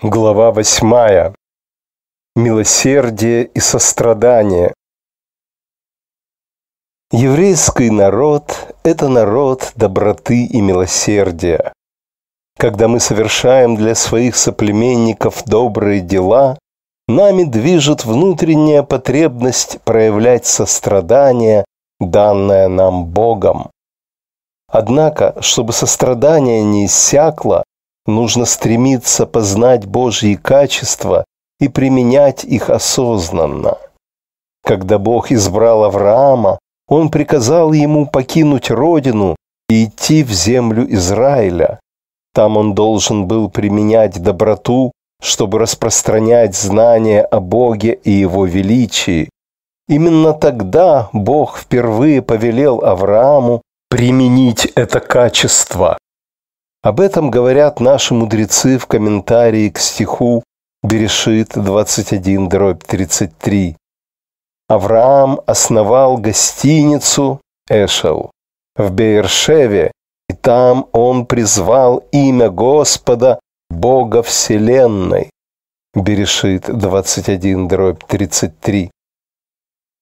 Глава восьмая. Милосердие и сострадание. Еврейский народ – это народ доброты и милосердия. Когда мы совершаем для своих соплеменников добрые дела, нами движет внутренняя потребность проявлять сострадание, данное нам Богом. Однако, чтобы сострадание не иссякло, Нужно стремиться познать Божьи качества и применять их осознанно. Когда Бог избрал Авраама, Он приказал ему покинуть родину и идти в землю Израиля. Там он должен был применять доброту, чтобы распространять знания о Боге и Его величии. Именно тогда Бог впервые повелел Аврааму применить это качество. Об этом говорят наши мудрецы в комментарии к стиху Берешит 21, дробь 33. Авраам основал гостиницу Эшел в Бейершеве, и там он призвал имя Господа, Бога Вселенной. Берешит 21, дробь 33.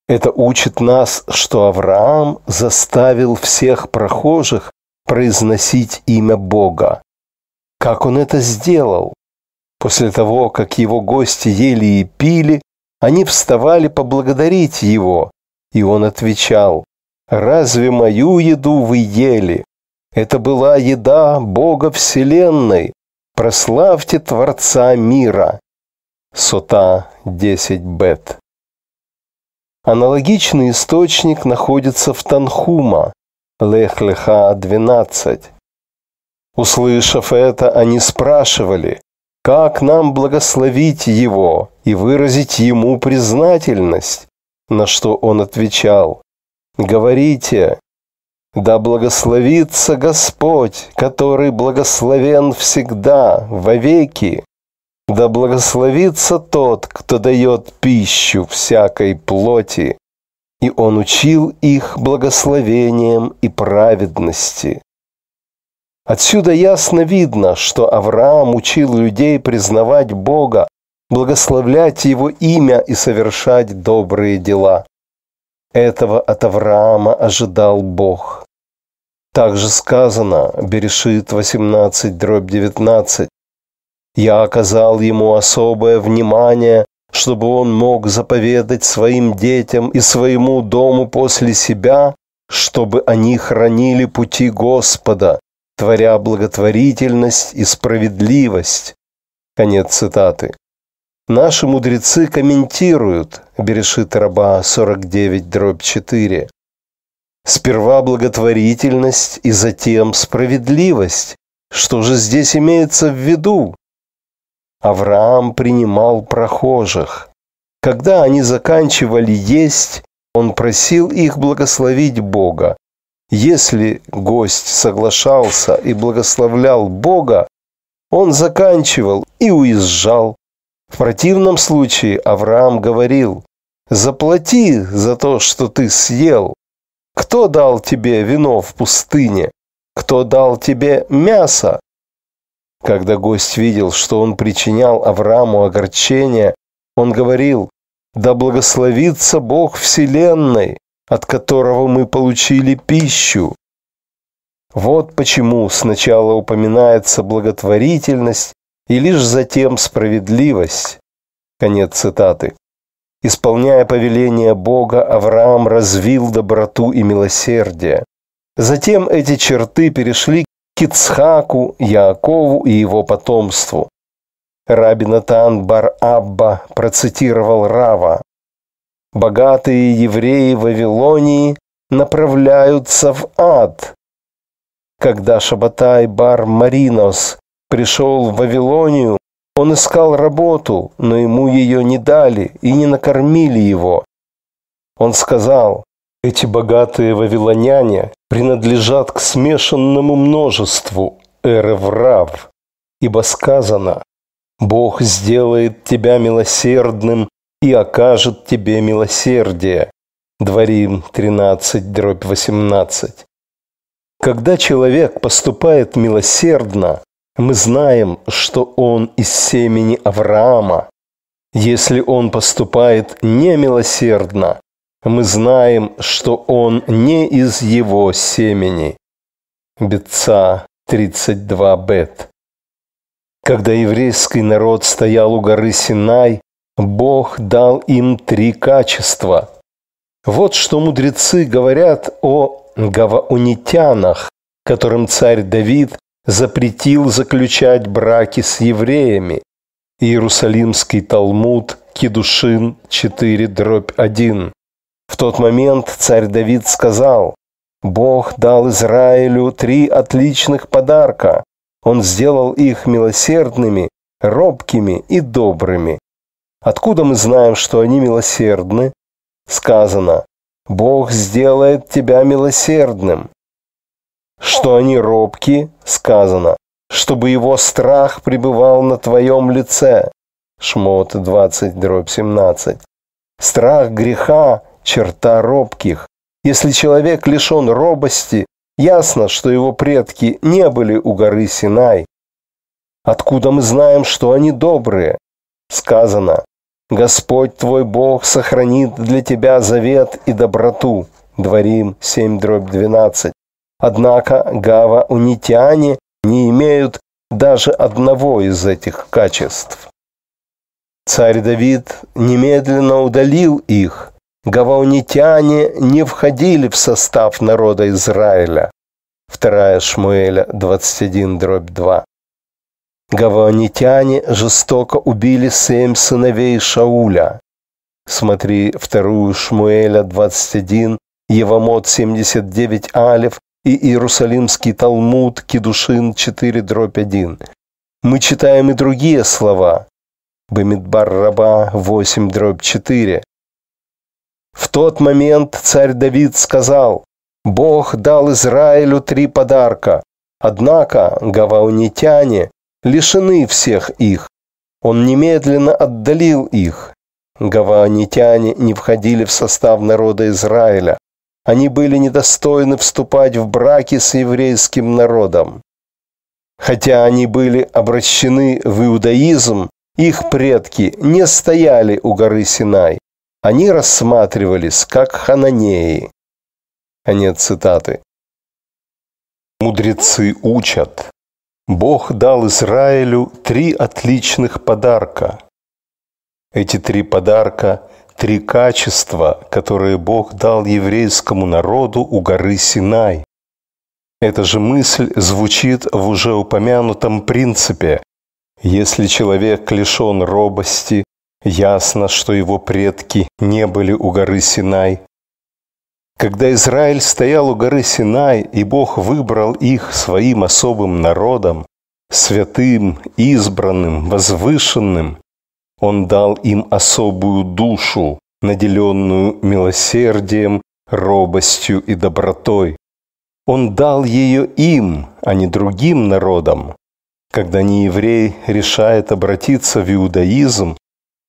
Это учит нас, что Авраам заставил всех прохожих произносить имя Бога. Как он это сделал? После того, как его гости ели и пили, они вставали поблагодарить его, и он отвечал, «Разве мою еду вы ели? Это была еда Бога Вселенной. Прославьте Творца мира». Сота 10 бет. Аналогичный источник находится в Танхума, Лех-Леха 12. Услышав это, они спрашивали, как нам благословить его и выразить ему признательность, на что он отвечал, говорите, да благословится Господь, который благословен всегда, вовеки. Да благословится тот, кто дает пищу всякой плоти и он учил их благословением и праведности. Отсюда ясно видно, что Авраам учил людей признавать Бога, благословлять Его имя и совершать добрые дела. Этого от Авраама ожидал Бог. Также сказано, Берешит 18, дробь 19, «Я оказал ему особое внимание чтобы он мог заповедать своим детям и своему дому после себя, чтобы они хранили пути Господа, творя благотворительность и справедливость. Конец цитаты. Наши мудрецы комментируют Берешит Раба 49, дробь 4. Сперва благотворительность и затем справедливость. Что же здесь имеется в виду? Авраам принимал прохожих. Когда они заканчивали есть, он просил их благословить Бога. Если гость соглашался и благословлял Бога, он заканчивал и уезжал. В противном случае Авраам говорил, «Заплати за то, что ты съел. Кто дал тебе вино в пустыне? Кто дал тебе мясо? Когда гость видел, что он причинял Аврааму огорчение, он говорил, «Да благословится Бог Вселенной, от которого мы получили пищу». Вот почему сначала упоминается благотворительность и лишь затем справедливость. Конец цитаты. Исполняя повеление Бога, Авраам развил доброту и милосердие. Затем эти черты перешли к Ицхаку, Яакову и его потомству. Раби Натан Бар-Абба процитировал Рава. «Богатые евреи Вавилонии направляются в ад». Когда Шабатай Бар-Маринос пришел в Вавилонию, он искал работу, но ему ее не дали и не накормили его. Он сказал, эти богатые вавилоняне принадлежат к смешанному множеству эреврав, ибо сказано «Бог сделает тебя милосердным и окажет тебе милосердие». Дворим 13, дробь 18. Когда человек поступает милосердно, мы знаем, что он из семени Авраама. Если он поступает немилосердно, мы знаем, что он не из его семени. Бетца 32 бет. Когда еврейский народ стоял у горы Синай, Бог дал им три качества. Вот что мудрецы говорят о гаваунитянах, которым царь Давид запретил заключать браки с евреями. Иерусалимский Талмуд, Кедушин 4, дробь 1. В тот момент царь Давид сказал, «Бог дал Израилю три отличных подарка. Он сделал их милосердными, робкими и добрыми. Откуда мы знаем, что они милосердны? Сказано, Бог сделает тебя милосердным. Что они робки, сказано, чтобы его страх пребывал на твоем лице. Шмот 20, дробь 17. Страх греха – черта робких. Если человек лишен робости, ясно, что его предки не были у горы Синай. Откуда мы знаем, что они добрые? Сказано, Господь твой Бог сохранит для тебя завет и доброту. Дворим 7 дробь 12. Однако гава унитяне не имеют даже одного из этих качеств. Царь Давид немедленно удалил их. Гаваунитяне не входили в состав народа Израиля. 2 Шмуэля 21 дробь 2. Гаванитяне жестоко убили семь сыновей Шауля. Смотри вторую Шмуэля 21, Евамот 79 Алев и Иерусалимский Талмуд Кедушин 4 дробь 1. Мы читаем и другие слова. Бамидбар Раба 8 дробь 4. В тот момент царь Давид сказал, «Бог дал Израилю три подарка, однако гаваунитяне лишены всех их. Он немедленно отдалил их. Гаванитяне не входили в состав народа Израиля. Они были недостойны вступать в браки с еврейским народом. Хотя они были обращены в иудаизм, их предки не стояли у горы Синай. Они рассматривались как хананеи. Конец цитаты. Мудрецы учат, Бог дал Израилю три отличных подарка. Эти три подарка – три качества, которые Бог дал еврейскому народу у горы Синай. Эта же мысль звучит в уже упомянутом принципе. Если человек лишен робости, ясно, что его предки не были у горы Синай – когда Израиль стоял у горы Синай, и Бог выбрал их своим особым народом, святым, избранным, возвышенным, Он дал им особую душу, наделенную милосердием, робостью и добротой. Он дал ее им, а не другим народам. Когда нееврей решает обратиться в иудаизм,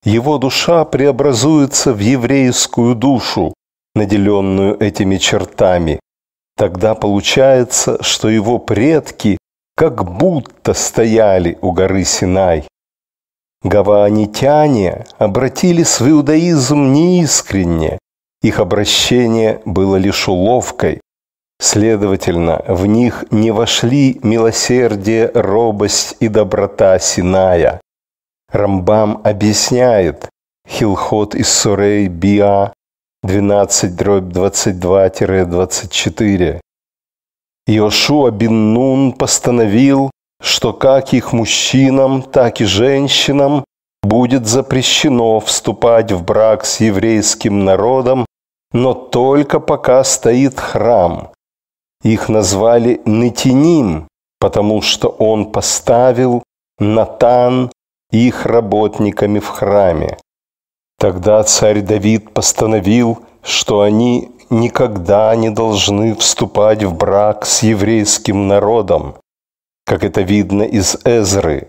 его душа преобразуется в еврейскую душу, наделенную этими чертами, тогда получается, что его предки как будто стояли у горы Синай. Гаваанитяне обратились в иудаизм неискренне, их обращение было лишь уловкой. Следовательно, в них не вошли милосердие, робость и доброта Синая. Рамбам объясняет, Хилхот из Сурей Биа 12 дробь 22-24. Иошуа бин Нун постановил, что как их мужчинам, так и женщинам будет запрещено вступать в брак с еврейским народом, но только пока стоит храм. Их назвали Нетиним, потому что он поставил Натан их работниками в храме. Тогда царь Давид постановил, что они никогда не должны вступать в брак с еврейским народом, как это видно из Эзры.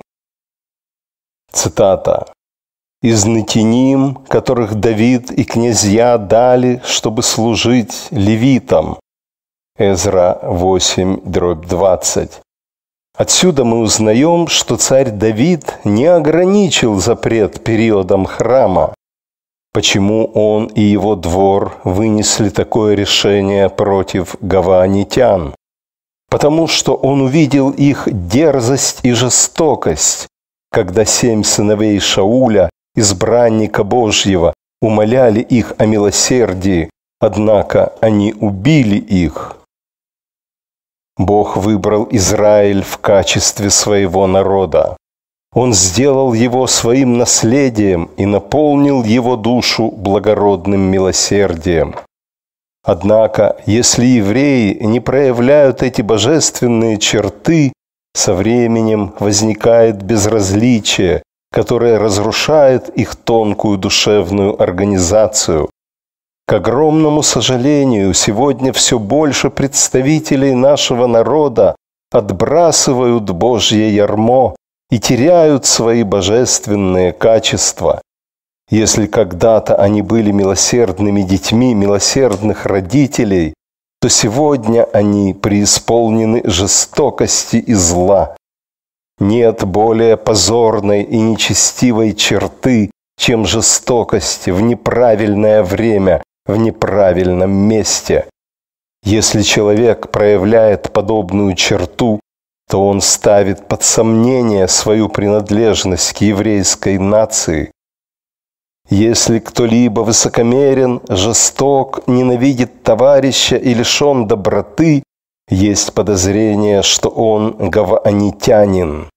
Цитата. «Из нытиним, которых Давид и князья дали, чтобы служить левитам». Эзра 8, дробь 20. Отсюда мы узнаем, что царь Давид не ограничил запрет периодом храма. Почему он и его двор вынесли такое решение против гаванитян? Потому что он увидел их дерзость и жестокость, когда семь сыновей Шауля, избранника Божьего, умоляли их о милосердии, однако они убили их. Бог выбрал Израиль в качестве своего народа. Он сделал его своим наследием и наполнил его душу благородным милосердием. Однако, если евреи не проявляют эти божественные черты, со временем возникает безразличие, которое разрушает их тонкую душевную организацию, к огромному сожалению, сегодня все больше представителей нашего народа отбрасывают Божье ярмо и теряют свои божественные качества. Если когда-то они были милосердными детьми милосердных родителей, то сегодня они преисполнены жестокости и зла. Нет более позорной и нечестивой черты, чем жестокость в неправильное время в неправильном месте. Если человек проявляет подобную черту, то он ставит под сомнение свою принадлежность к еврейской нации. Если кто-либо высокомерен, жесток, ненавидит товарища и лишен доброты, есть подозрение, что он гаванитянин.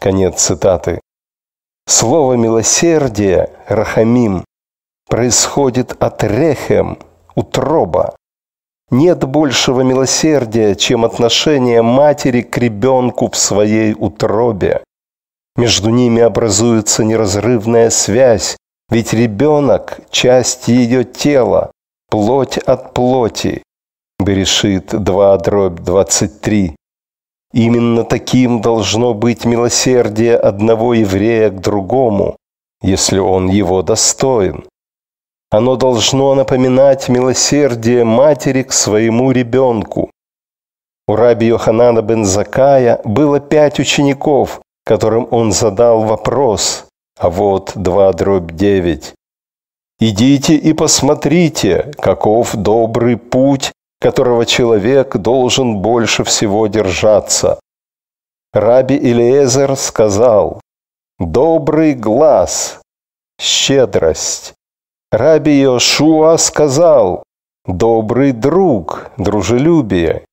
Конец цитаты. Слово «милосердие» – «рахамим» происходит от рехем, утроба. Нет большего милосердия, чем отношение матери к ребенку в своей утробе. Между ними образуется неразрывная связь, ведь ребенок – часть ее тела, плоть от плоти. Берешит 2 дробь 23. Именно таким должно быть милосердие одного еврея к другому, если он его достоин. Оно должно напоминать милосердие матери к своему ребенку. У раби Йоханана бен Закая было пять учеников, которым он задал вопрос, а вот два дробь девять. «Идите и посмотрите, каков добрый путь, которого человек должен больше всего держаться». Раби Илиезер сказал, «Добрый глаз, щедрость, Раби Йошуа сказал, «Добрый друг, дружелюбие».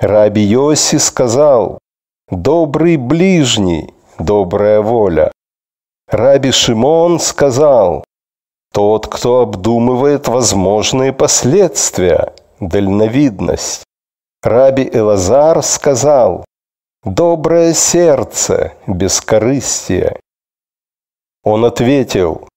Раби Йоси сказал, «Добрый ближний, добрая воля». Раби Шимон сказал, «Тот, кто обдумывает возможные последствия, дальновидность». Раби Элазар сказал, «Доброе сердце, бескорыстие». Он ответил,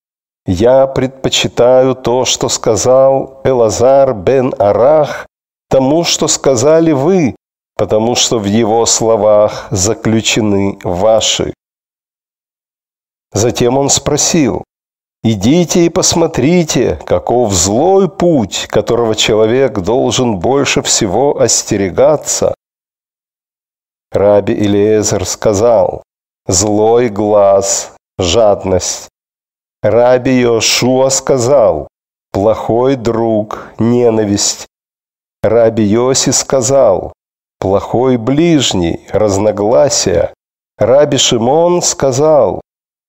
я предпочитаю то, что сказал Элазар бен Арах, тому, что сказали вы, потому что в его словах заключены ваши. Затем он спросил, «Идите и посмотрите, каков злой путь, которого человек должен больше всего остерегаться». Раби Илиезер сказал, «Злой глаз, жадность, Раби Йошуа сказал, плохой друг, ненависть. Раби Йоси сказал, плохой ближний, разногласия. Раби Шимон сказал,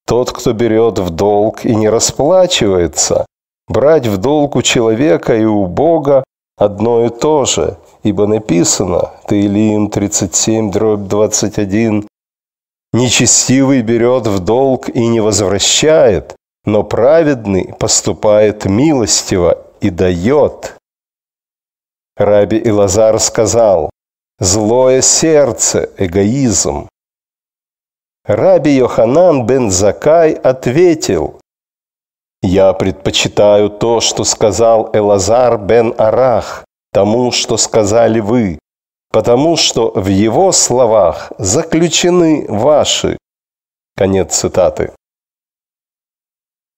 тот, кто берет в долг и не расплачивается, брать в долг у человека и у Бога одно и то же, ибо написано, Таилим 37, дробь 21, Нечестивый берет в долг и не возвращает, но праведный поступает милостиво и дает. Раби Илазар сказал, злое сердце – эгоизм. Раби Йоханан бен Закай ответил, «Я предпочитаю то, что сказал Элазар бен Арах, тому, что сказали вы, потому что в его словах заключены ваши». Конец цитаты.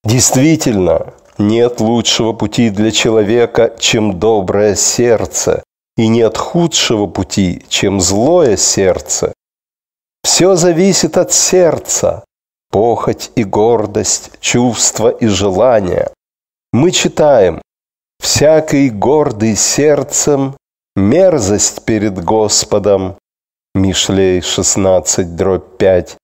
Действительно, нет лучшего пути для человека, чем доброе сердце, и нет худшего пути, чем злое сердце. Все зависит от сердца, похоть и гордость, чувства и желания. Мы читаем «Всякий гордый сердцем, мерзость перед Господом». Мишлей 16, дробь 5.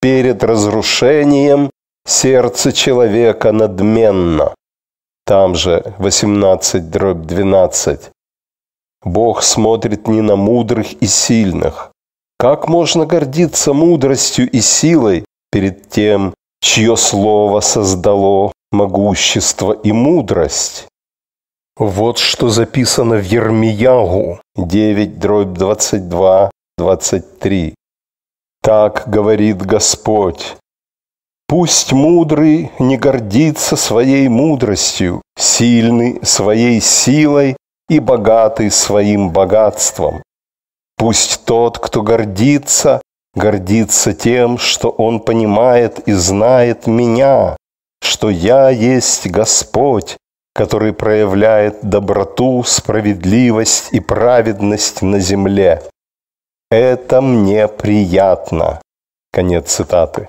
Перед разрушением сердце человека надменно. Там же 18, дробь 12. Бог смотрит не на мудрых и сильных. Как можно гордиться мудростью и силой перед тем, чье слово создало могущество и мудрость? Вот что записано в Ермиягу 9, дробь 22, 23. Так говорит Господь. Пусть мудрый не гордится своей мудростью, сильный своей силой и богатый своим богатством. Пусть тот, кто гордится, гордится тем, что он понимает и знает меня, что я есть Господь, который проявляет доброту, справедливость и праведность на земле. Это мне приятно. Конец цитаты.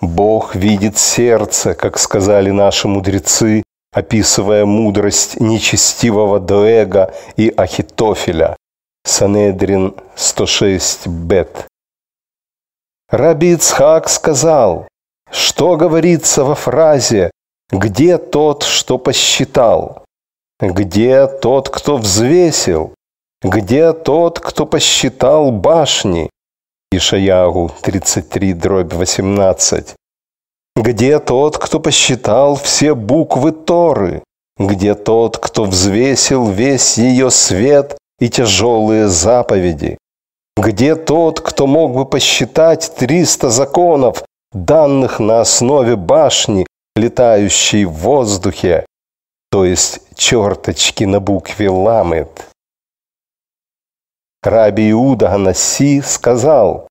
Бог видит сердце, как сказали наши мудрецы, описывая мудрость нечестивого Доэга и Ахитофеля. Санедрин 106 бет. Раби Ицхак сказал, что говорится во фразе «Где тот, что посчитал? Где тот, кто взвесил? Где тот, кто посчитал башни?» Ишаягу 33, дробь 18. Где тот, кто посчитал все буквы Торы? Где тот, кто взвесил весь ее свет и тяжелые заповеди? Где тот, кто мог бы посчитать триста законов, данных на основе башни, летающей в воздухе, то есть черточки на букве Ламет? Раби Иуда Ганаси сказал,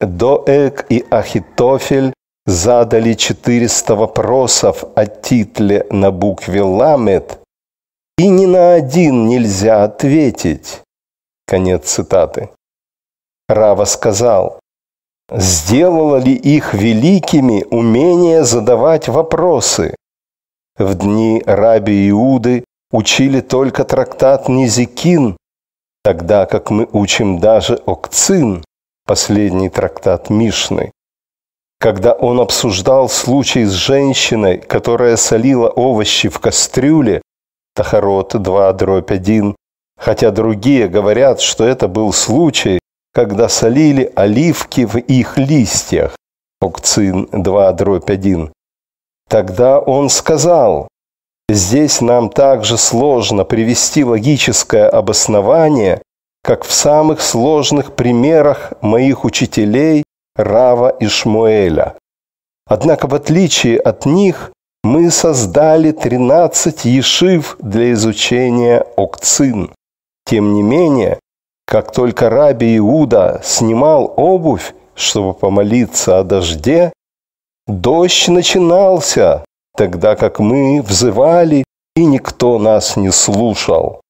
Доэг и Ахитофель задали 400 вопросов о титле на букве «Ламет», и ни на один нельзя ответить. Конец цитаты. Рава сказал, сделало ли их великими умение задавать вопросы? В дни раби Иуды учили только трактат Низикин, тогда как мы учим даже Окцин, последний трактат Мишны когда он обсуждал случай с женщиной, которая солила овощи в кастрюле, Тахарот 2, дробь 1, хотя другие говорят, что это был случай, когда солили оливки в их листьях, Окцин 2, дробь 1. Тогда он сказал, здесь нам также сложно привести логическое обоснование, как в самых сложных примерах моих учителей Рава и Шмуэля. Однако, в отличие от них, мы создали 13 ешив для изучения окцин. Тем не менее, как только Раби Иуда снимал обувь, чтобы помолиться о дожде, дождь начинался, тогда как мы взывали, и никто нас не слушал.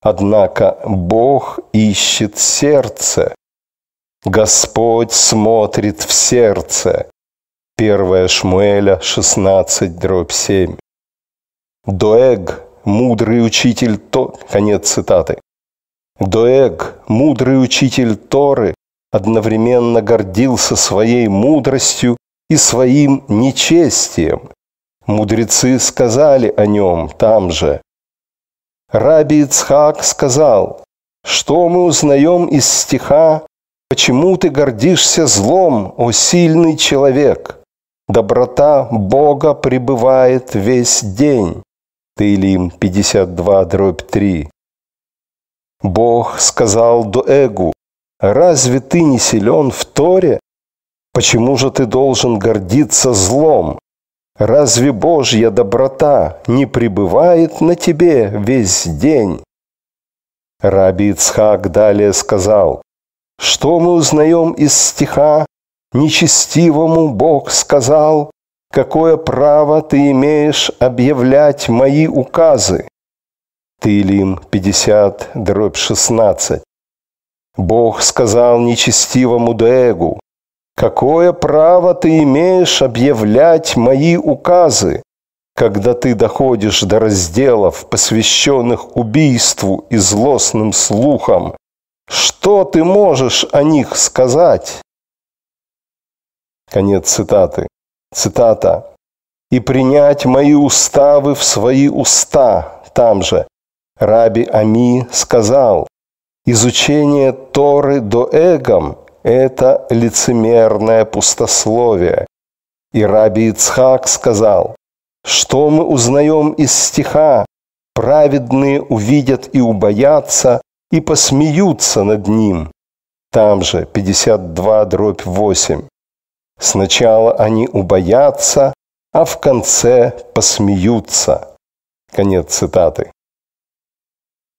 Однако Бог ищет сердце. Господь смотрит в сердце. 1 Шмуэля 16, дробь 7. Доэг, мудрый учитель То... Конец цитаты. Доэг, мудрый учитель Торы, одновременно гордился своей мудростью и своим нечестием. Мудрецы сказали о нем там же. Раби Ицхак сказал, что мы узнаем из стиха Почему ты гордишься злом, о сильный человек? Доброта Бога пребывает весь день. Таилим 52, дробь 3. Бог сказал Доэгу, разве ты не силен в Торе? Почему же ты должен гордиться злом? Разве Божья доброта не пребывает на тебе весь день? Раби Ицхак далее сказал, что мы узнаем из стиха «Нечестивому Бог сказал, какое право ты имеешь объявлять мои указы?» Тылим 50, дробь 16. Бог сказал нечестивому Дегу, «Какое право ты имеешь объявлять мои указы, когда ты доходишь до разделов, посвященных убийству и злостным слухам? Что ты можешь о них сказать?» Конец цитаты. Цитата. «И принять мои уставы в свои уста». Там же. Раби Ами сказал, изучение Торы до эгом – это лицемерное пустословие. И Раби Ицхак сказал, что мы узнаем из стиха, праведные увидят и убоятся, и посмеются над ним. Там же 52 дробь 8. Сначала они убоятся, а в конце посмеются. Конец цитаты.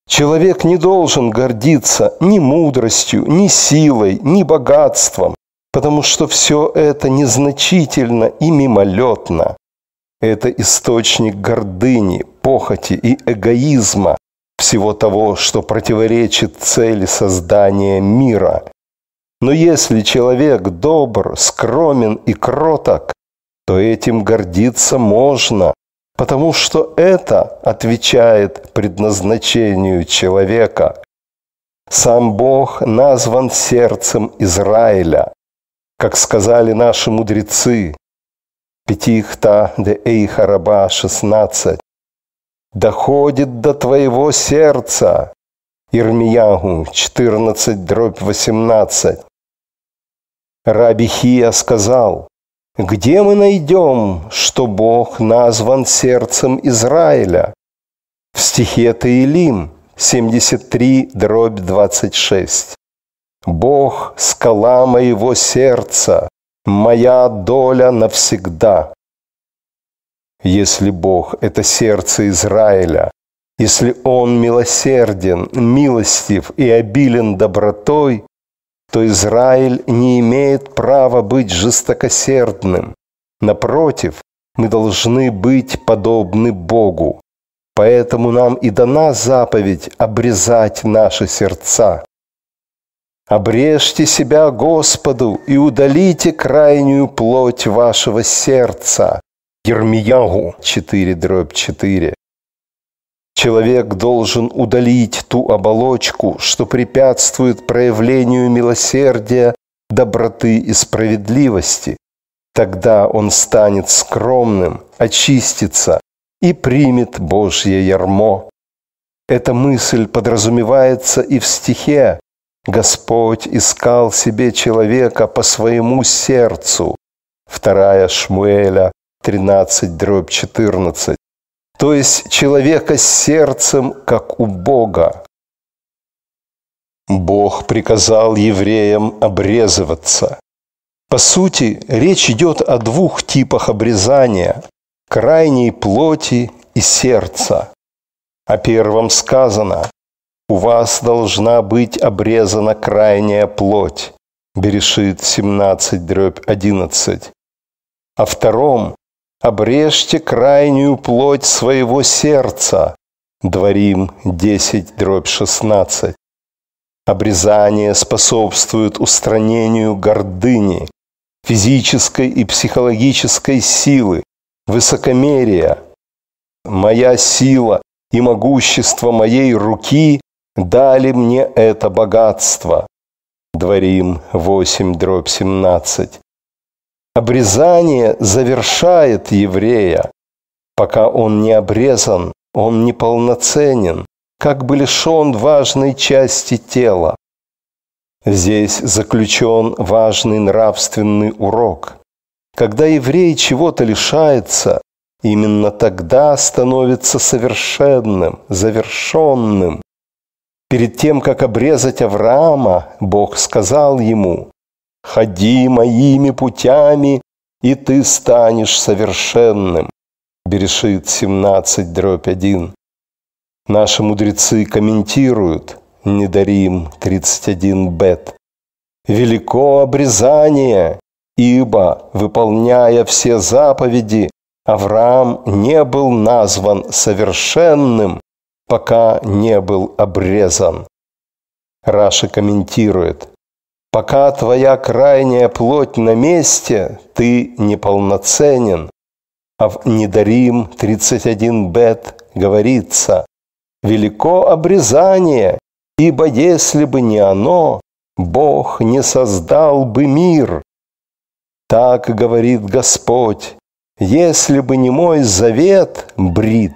Человек не должен гордиться ни мудростью, ни силой, ни богатством, потому что все это незначительно и мимолетно. Это источник гордыни, похоти и эгоизма, всего того, что противоречит цели создания мира. Но если человек добр, скромен и кроток, то этим гордиться можно, потому что это отвечает предназначению человека. Сам Бог назван сердцем Израиля, как сказали наши мудрецы. Пятихта де Эйхараба 16. «Доходит до твоего сердца». Ирмиягу 14, дробь 18. Раби Хия сказал, «Где мы найдем, что Бог назван сердцем Израиля?» В стихе Таилим 73, дробь 26. «Бог – скала моего сердца, моя доля навсегда». Если Бог – это сердце Израиля, если Он милосерден, милостив и обилен добротой, то Израиль не имеет права быть жестокосердным. Напротив, мы должны быть подобны Богу. Поэтому нам и дана заповедь обрезать наши сердца. Обрежьте себя Господу и удалите крайнюю плоть вашего сердца. Ермиягу 4 дробь 4. Человек должен удалить ту оболочку, что препятствует проявлению милосердия, доброты и справедливости. Тогда он станет скромным, очистится и примет Божье ярмо. Эта мысль подразумевается и в стихе «Господь искал себе человека по своему сердцу». Вторая Шмуэля 13, дробь 14 то есть человека сердцем, как у Бога. Бог приказал евреям обрезываться. По сути, речь идет о двух типах обрезания – крайней плоти и сердца. О первом сказано – у вас должна быть обрезана крайняя плоть. Берешит 17, дробь 11. О втором обрежьте крайнюю плоть своего сердца. Дворим 10, дробь 16. Обрезание способствует устранению гордыни, физической и психологической силы, высокомерия. Моя сила и могущество моей руки дали мне это богатство. Дворим 8, дробь 17. Обрезание завершает еврея. Пока он не обрезан, он неполноценен, как бы лишен важной части тела. Здесь заключен важный нравственный урок. Когда еврей чего-то лишается, именно тогда становится совершенным, завершенным. Перед тем, как обрезать Авраама, Бог сказал ему, ходи моими путями, и ты станешь совершенным. Берешит 17, дробь 1. Наши мудрецы комментируют Недарим 31 бет. Велико обрезание, ибо, выполняя все заповеди, Авраам не был назван совершенным, пока не был обрезан. Раша комментирует. Пока твоя крайняя плоть на месте, ты неполноценен. А в Недарим 31 бет говорится, «Велико обрезание, ибо если бы не оно, Бог не создал бы мир». Так говорит Господь, «Если бы не мой завет, брит,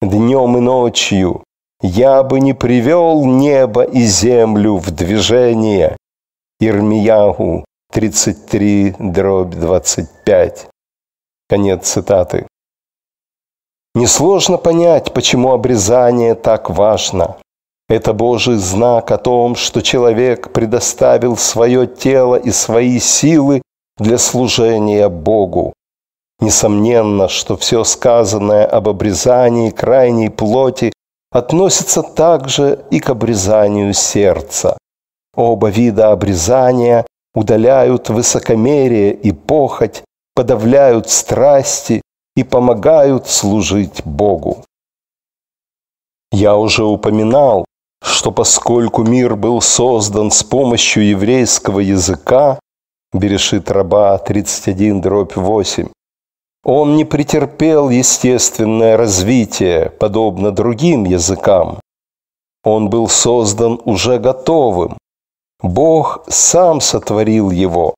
днем и ночью, я бы не привел небо и землю в движение». Ирмиягу 33, дробь 25. Конец цитаты. Несложно понять, почему обрезание так важно. Это Божий знак о том, что человек предоставил свое тело и свои силы для служения Богу. Несомненно, что все сказанное об обрезании крайней плоти относится также и к обрезанию сердца. Оба вида обрезания удаляют высокомерие и похоть, подавляют страсти и помогают служить Богу. Я уже упоминал, что поскольку мир был создан с помощью еврейского языка, Берешит раба 31 дробь 8, он не претерпел естественное развитие, подобно другим языкам. Он был создан уже готовым, Бог сам сотворил его.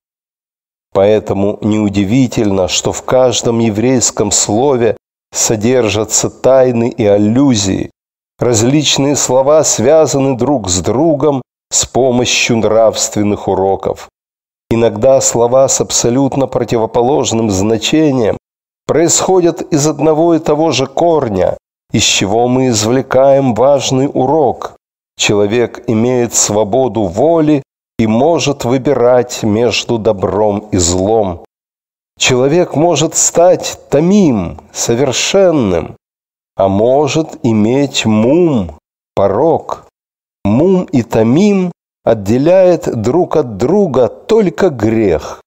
Поэтому неудивительно, что в каждом еврейском слове содержатся тайны и аллюзии. Различные слова связаны друг с другом с помощью нравственных уроков. Иногда слова с абсолютно противоположным значением происходят из одного и того же корня, из чего мы извлекаем важный урок. Человек имеет свободу воли и может выбирать между добром и злом. Человек может стать тамим, совершенным, а может иметь мум, порог. Мум и тамим отделяет друг от друга только грех.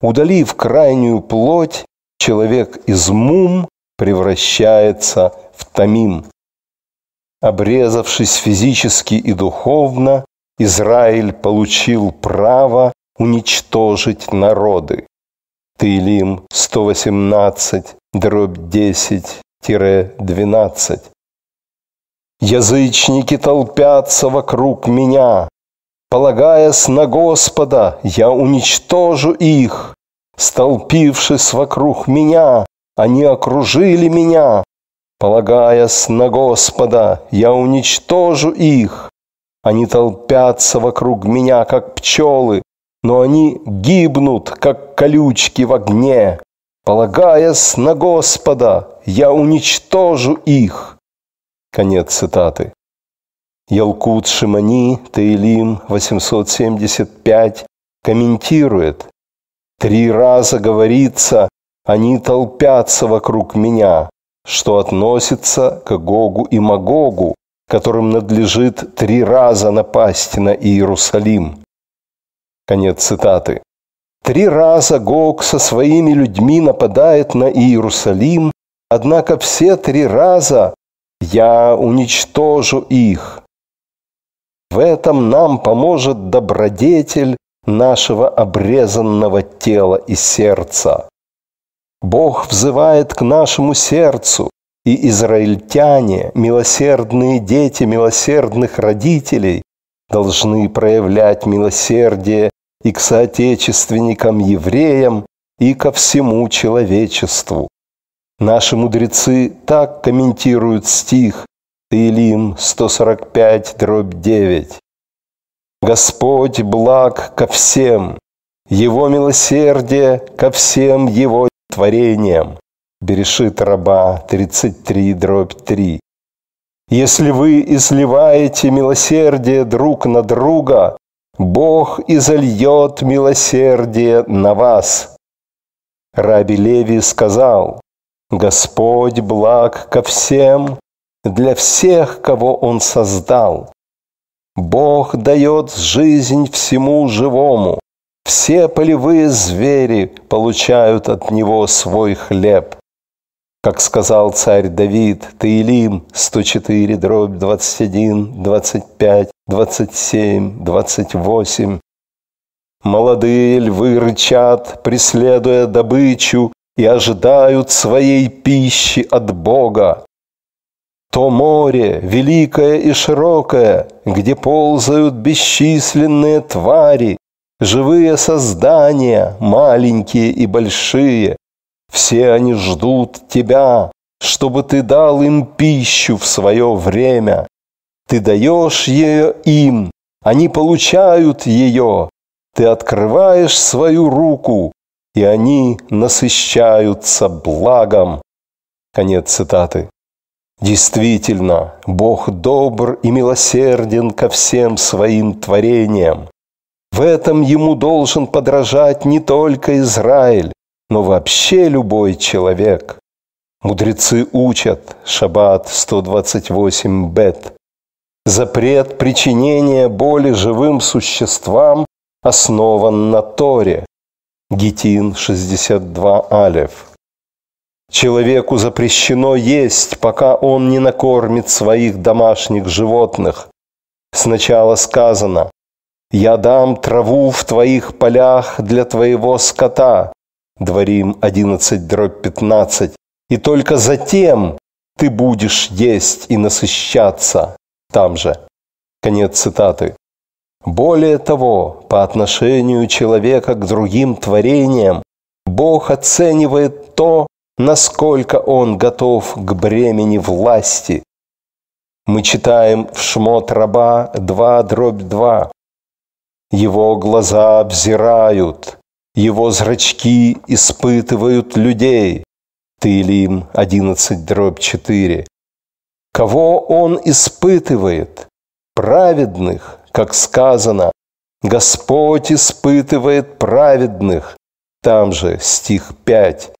Удалив крайнюю плоть, человек из мум превращается в тамим. Обрезавшись физически и духовно, Израиль получил право уничтожить народы. Таилим 118, дробь 10-12. Язычники толпятся вокруг меня. Полагаясь на Господа, я уничтожу их. Столпившись вокруг меня, они окружили меня. Полагаясь на Господа, я уничтожу их. Они толпятся вокруг меня, как пчелы, но они гибнут, как колючки в огне. Полагаясь на Господа, я уничтожу их. Конец цитаты. Ялкут Шимани, Таилим 875, комментирует. Три раза говорится, они толпятся вокруг меня что относится к Гогу и Магогу, которым надлежит три раза напасть на Иерусалим. Конец цитаты. Три раза Гог со своими людьми нападает на Иерусалим, однако все три раза я уничтожу их. В этом нам поможет добродетель нашего обрезанного тела и сердца. Бог взывает к нашему сердцу, и израильтяне, милосердные дети милосердных родителей, должны проявлять милосердие и к соотечественникам-евреям, и ко всему человечеству. Наши мудрецы так комментируют стих Таилим 145, дробь 9. «Господь благ ко всем, Его милосердие ко всем Его творением. Берешит раба 33, дробь 3. Если вы изливаете милосердие друг на друга, Бог изольет милосердие на вас. Раби Леви сказал, Господь благ ко всем, для всех, кого Он создал. Бог дает жизнь всему живому. Все полевые звери получают от него свой хлеб. Как сказал царь Давид, Таилим 104, дробь 21, 25, 27, 28. Молодые львы рычат, преследуя добычу, и ожидают своей пищи от Бога. То море, великое и широкое, где ползают бесчисленные твари, живые создания, маленькие и большие, все они ждут тебя, чтобы ты дал им пищу в свое время. Ты даешь ее им, они получают ее. Ты открываешь свою руку, и они насыщаются благом. Конец цитаты. Действительно, Бог добр и милосерден ко всем своим творениям. В этом ему должен подражать не только Израиль, но вообще любой человек. Мудрецы учат, Шаббат 128 бет, запрет причинения боли живым существам основан на Торе. Гитин 62 алев. Человеку запрещено есть, пока он не накормит своих домашних животных. Сначала сказано «Я дам траву в твоих полях для твоего скота», Дворим 11, дробь 15. И только затем ты будешь есть и насыщаться там же. Конец цитаты. Более того, по отношению человека к другим творениям, Бог оценивает то, насколько он готов к бремени власти. Мы читаем в Шмот раба 2 дробь 2. Его глаза обзирают, его зрачки испытывают людей. Таилим 11 дробь 4. Кого он испытывает? Праведных, как сказано, Господь испытывает праведных. Там же стих 5.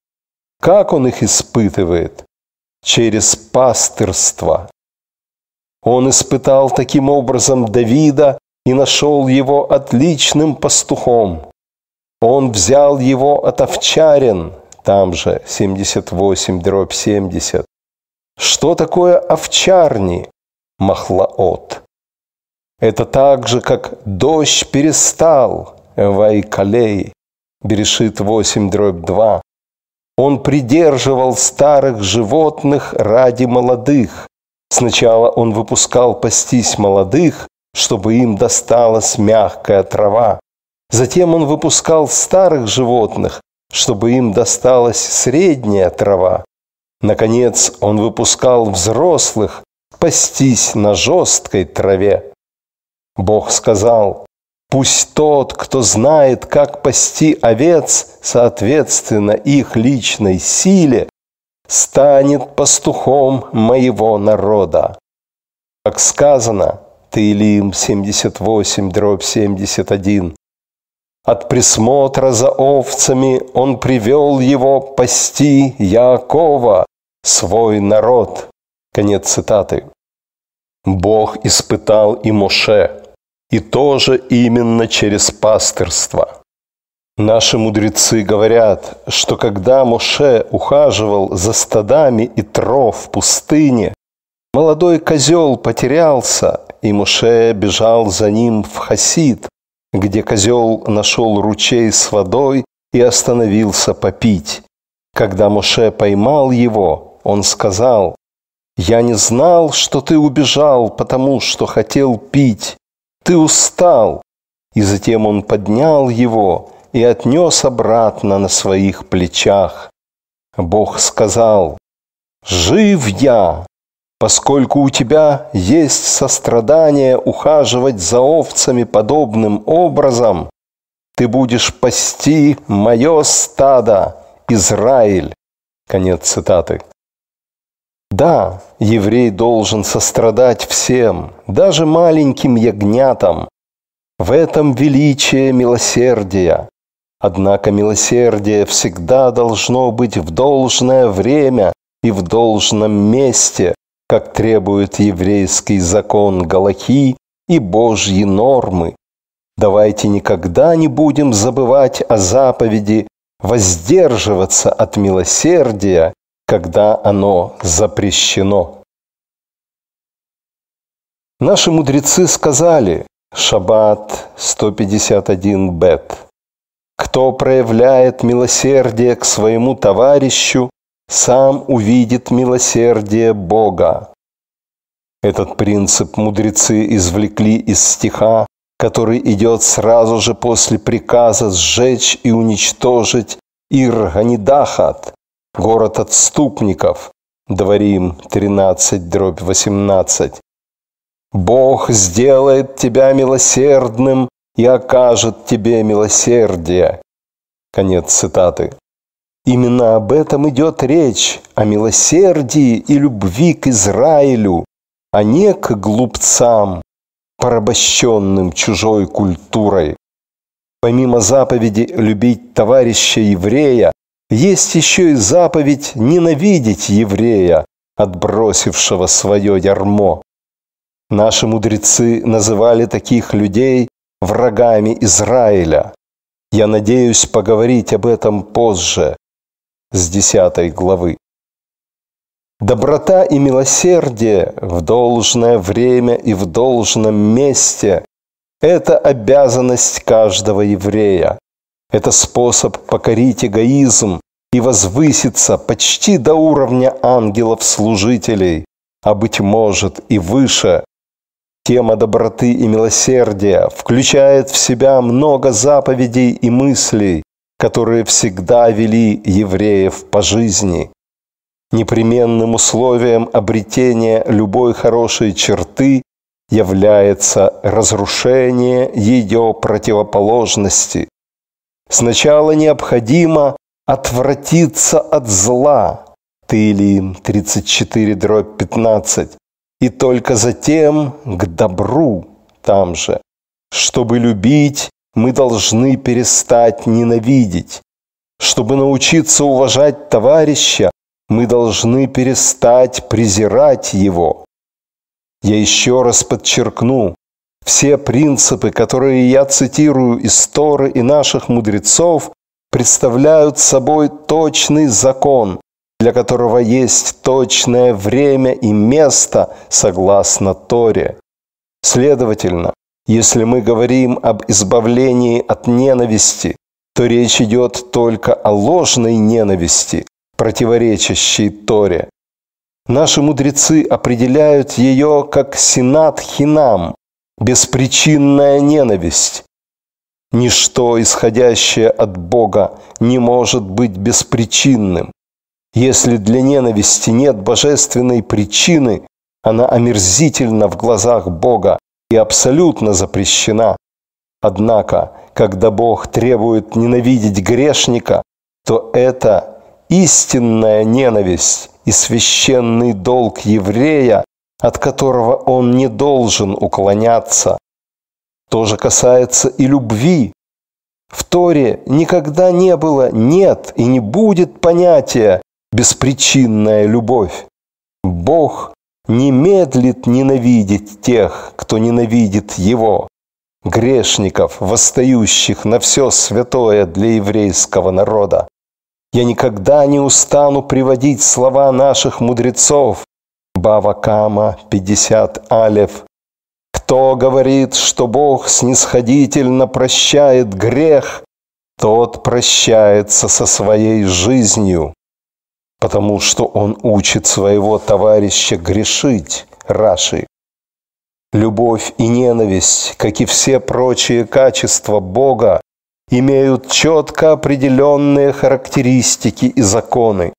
Как он их испытывает? Через пастырство. Он испытал таким образом Давида и нашел его отличным пастухом. Он взял его от овчарин, там же 78 дробь 70. Что такое овчарни? Махлаот. Это так же, как дождь перестал, Вайкалей, Берешит 8 дробь 2. Он придерживал старых животных ради молодых. Сначала он выпускал пастись молодых, чтобы им досталась мягкая трава. Затем он выпускал старых животных, чтобы им досталась средняя трава. Наконец он выпускал взрослых пастись на жесткой траве. Бог сказал, пусть тот, кто знает, как пасти овец, соответственно их личной силе, станет пастухом моего народа. Как сказано, Таилим 78, дробь 71, от присмотра за овцами он привел его пасти Яакова, свой народ. Конец цитаты. Бог испытал и Моше, и тоже именно через пастырство. Наши мудрецы говорят, что когда Моше ухаживал за стадами и тров в пустыне, молодой козел потерялся, и Моше бежал за ним в Хасид, где козел нашел ручей с водой и остановился попить. Когда Моше поймал его, он сказал, «Я не знал, что ты убежал, потому что хотел пить. Ты устал». И затем он поднял его и отнес обратно на своих плечах. Бог сказал, «Жив я, поскольку у тебя есть сострадание ухаживать за овцами подобным образом, ты будешь пасти мое стадо, Израиль. Конец цитаты. Да, еврей должен сострадать всем, даже маленьким ягнятам. В этом величие милосердия. Однако милосердие всегда должно быть в должное время и в должном месте, как требует еврейский закон Галахи и Божьи нормы. Давайте никогда не будем забывать о заповеди воздерживаться от милосердия когда оно запрещено. Наши мудрецы сказали, Шаббат 151 бет, кто проявляет милосердие к своему товарищу, сам увидит милосердие Бога. Этот принцип мудрецы извлекли из стиха, который идет сразу же после приказа сжечь и уничтожить Ир-Ганидахат, город отступников, Дворим 13, дробь 18. Бог сделает тебя милосердным и окажет тебе милосердие. Конец цитаты. Именно об этом идет речь, о милосердии и любви к Израилю, а не к глупцам, порабощенным чужой культурой. Помимо заповеди любить товарища еврея, есть еще и заповедь ненавидеть еврея, отбросившего свое ярмо. Наши мудрецы называли таких людей врагами Израиля. Я надеюсь поговорить об этом позже с 10 главы. Доброта и милосердие в должное время и в должном месте – это обязанность каждого еврея. Это способ покорить эгоизм и возвыситься почти до уровня ангелов-служителей, а быть может и выше. Тема доброты и милосердия включает в себя много заповедей и мыслей, которые всегда вели евреев по жизни. Непременным условием обретения любой хорошей черты является разрушение ее противоположности. Сначала необходимо отвратиться от зла. Тылим 34 дробь 15. И только затем к добру там же. Чтобы любить мы должны перестать ненавидеть. Чтобы научиться уважать товарища, мы должны перестать презирать его. Я еще раз подчеркну, все принципы, которые я цитирую из Торы и наших мудрецов, представляют собой точный закон, для которого есть точное время и место согласно Торе. Следовательно, если мы говорим об избавлении от ненависти, то речь идет только о ложной ненависти, противоречащей Торе. Наши мудрецы определяют ее как синат хинам, беспричинная ненависть. Ничто, исходящее от Бога, не может быть беспричинным. Если для ненависти нет божественной причины, она омерзительна в глазах Бога и абсолютно запрещена. Однако, когда Бог требует ненавидеть грешника, то это истинная ненависть и священный долг еврея, от которого он не должен уклоняться. То же касается и любви. В Торе никогда не было, нет и не будет понятия «беспричинная любовь». Бог не медлит ненавидеть тех, кто ненавидит Его, грешников, восстающих на все святое для еврейского народа. Я никогда не устану приводить слова наших мудрецов. Бава Кама, 50 Алев. Кто говорит, что Бог снисходительно прощает грех, тот прощается со своей жизнью потому что он учит своего товарища грешить, Раши. Любовь и ненависть, как и все прочие качества Бога, имеют четко определенные характеристики и законы.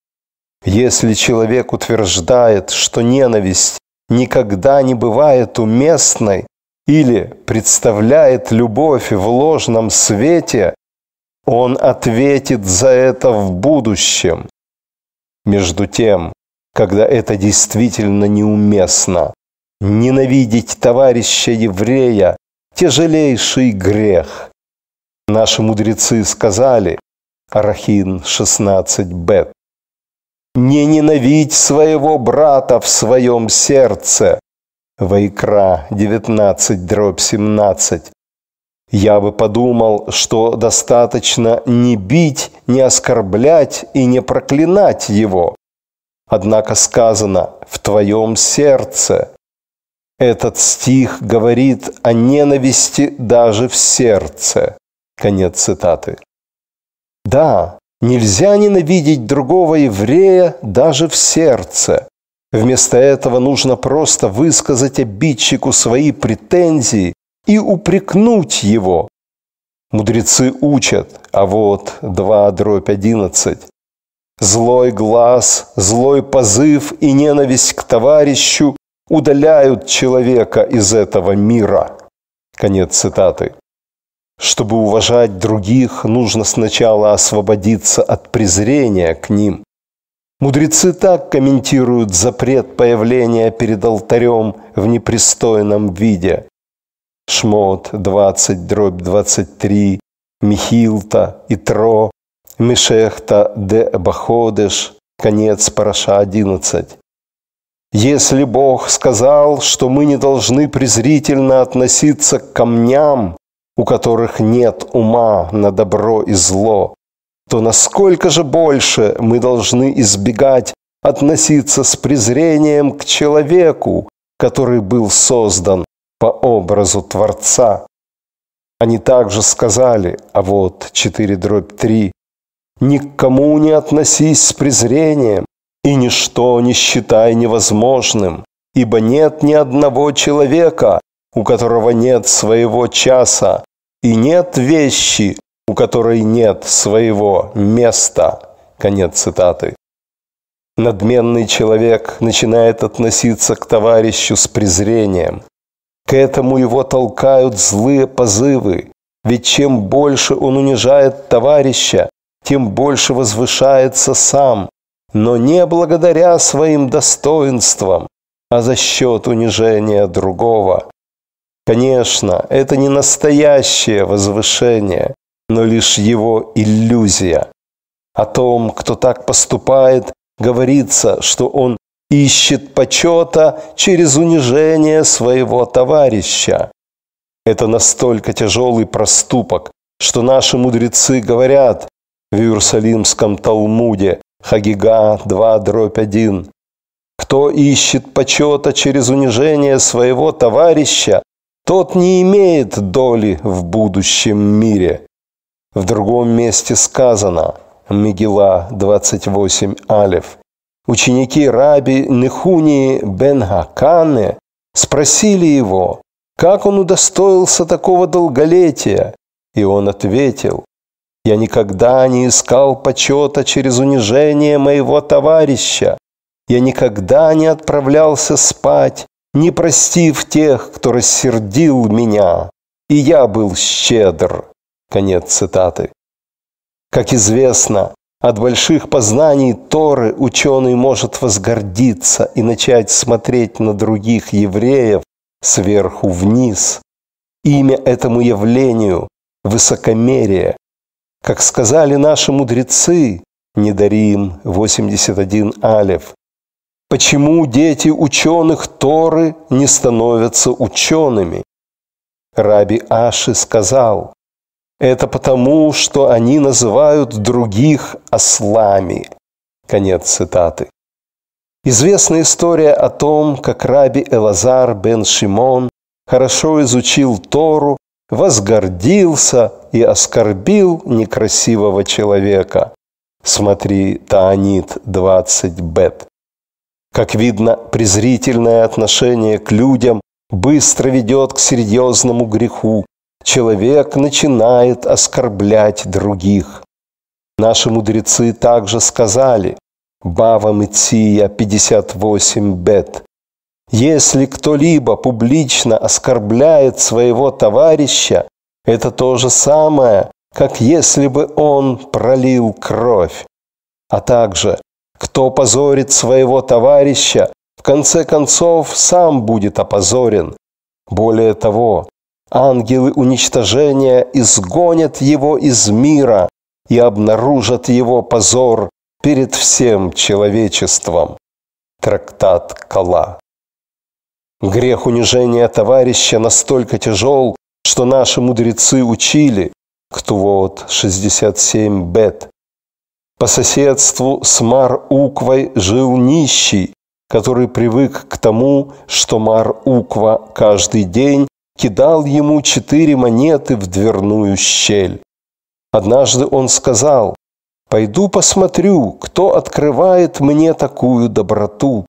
Если человек утверждает, что ненависть никогда не бывает уместной или представляет любовь в ложном свете, он ответит за это в будущем. Между тем, когда это действительно неуместно, ненавидеть товарища еврея – тяжелейший грех. Наши мудрецы сказали, Арахин 16 бет, «Не ненавидь своего брата в своем сердце». Вайкра 19 дробь 17. Я бы подумал, что достаточно не бить, не оскорблять и не проклинать его. однако сказано «в твоем сердце». Этот стих говорит о ненависти даже в сердце. Конец цитаты. Да, нельзя ненавидеть другого еврея даже в сердце. Вместо этого нужно просто высказать обидчику свои претензии и упрекнуть его. Мудрецы учат, а вот 2 дробь 11. Злой глаз, злой позыв и ненависть к товарищу удаляют человека из этого мира. Конец цитаты. Чтобы уважать других, нужно сначала освободиться от презрения к ним. Мудрецы так комментируют запрет появления перед алтарем в непристойном виде. Шмот 20, дробь 23, Михилта, Итро, Мишехта де Баходеш, конец параша 11. Если Бог сказал, что мы не должны презрительно относиться к камням, у которых нет ума на добро и зло, то насколько же больше мы должны избегать относиться с презрением к человеку, который был создан по образу Творца. Они также сказали, а вот 4 дробь 3, «Ни не относись с презрением, и ничто не считай невозможным, ибо нет ни одного человека, у которого нет своего часа, и нет вещи, у которой нет своего места. Конец цитаты. Надменный человек начинает относиться к товарищу с презрением. К этому его толкают злые позывы, ведь чем больше он унижает товарища, тем больше возвышается сам, но не благодаря своим достоинствам, а за счет унижения другого. Конечно, это не настоящее возвышение, но лишь его иллюзия. О том, кто так поступает, говорится, что он ищет почета через унижение своего товарища. Это настолько тяжелый проступок, что наши мудрецы говорят в Иерусалимском Талмуде Хагига 2 дробь 1. Кто ищет почета через унижение своего товарища, тот не имеет доли в будущем мире. В другом месте сказано, Мегила 28 Алев, ученики раби Нехунии бен Хакане спросили его, как он удостоился такого долголетия, и он ответил, «Я никогда не искал почета через унижение моего товарища, я никогда не отправлялся спать, не простив тех, кто рассердил меня, и я был щедр». Конец цитаты. Как известно, от больших познаний Торы ученый может возгордиться и начать смотреть на других евреев сверху вниз. Имя этому явлению – высокомерие. Как сказали наши мудрецы, Недарим 81 Алев, Почему дети ученых Торы не становятся учеными? Раби Аши сказал, это потому, что они называют других ослами. Конец цитаты. Известна история о том, как раби Элазар бен Шимон хорошо изучил Тору, возгордился и оскорбил некрасивого человека. Смотри Таанит 20 бет. Как видно, презрительное отношение к людям быстро ведет к серьезному греху. Человек начинает оскорблять других. Наши мудрецы также сказали, Бава Митсия 58 бет, если кто-либо публично оскорбляет своего товарища, это то же самое, как если бы он пролил кровь. А также кто позорит своего товарища, в конце концов сам будет опозорен. Более того, ангелы уничтожения изгонят его из мира и обнаружат его позор перед всем человечеством. Трактат Кала. Грех унижения товарища настолько тяжел, что наши мудрецы учили, Ктувот 67 бет, По соседству с Мар-Уквой жил нищий, который привык к тому, что Мар-Уква каждый день кидал ему четыре монеты в дверную щель. Однажды он сказал, «Пойду посмотрю, кто открывает мне такую доброту».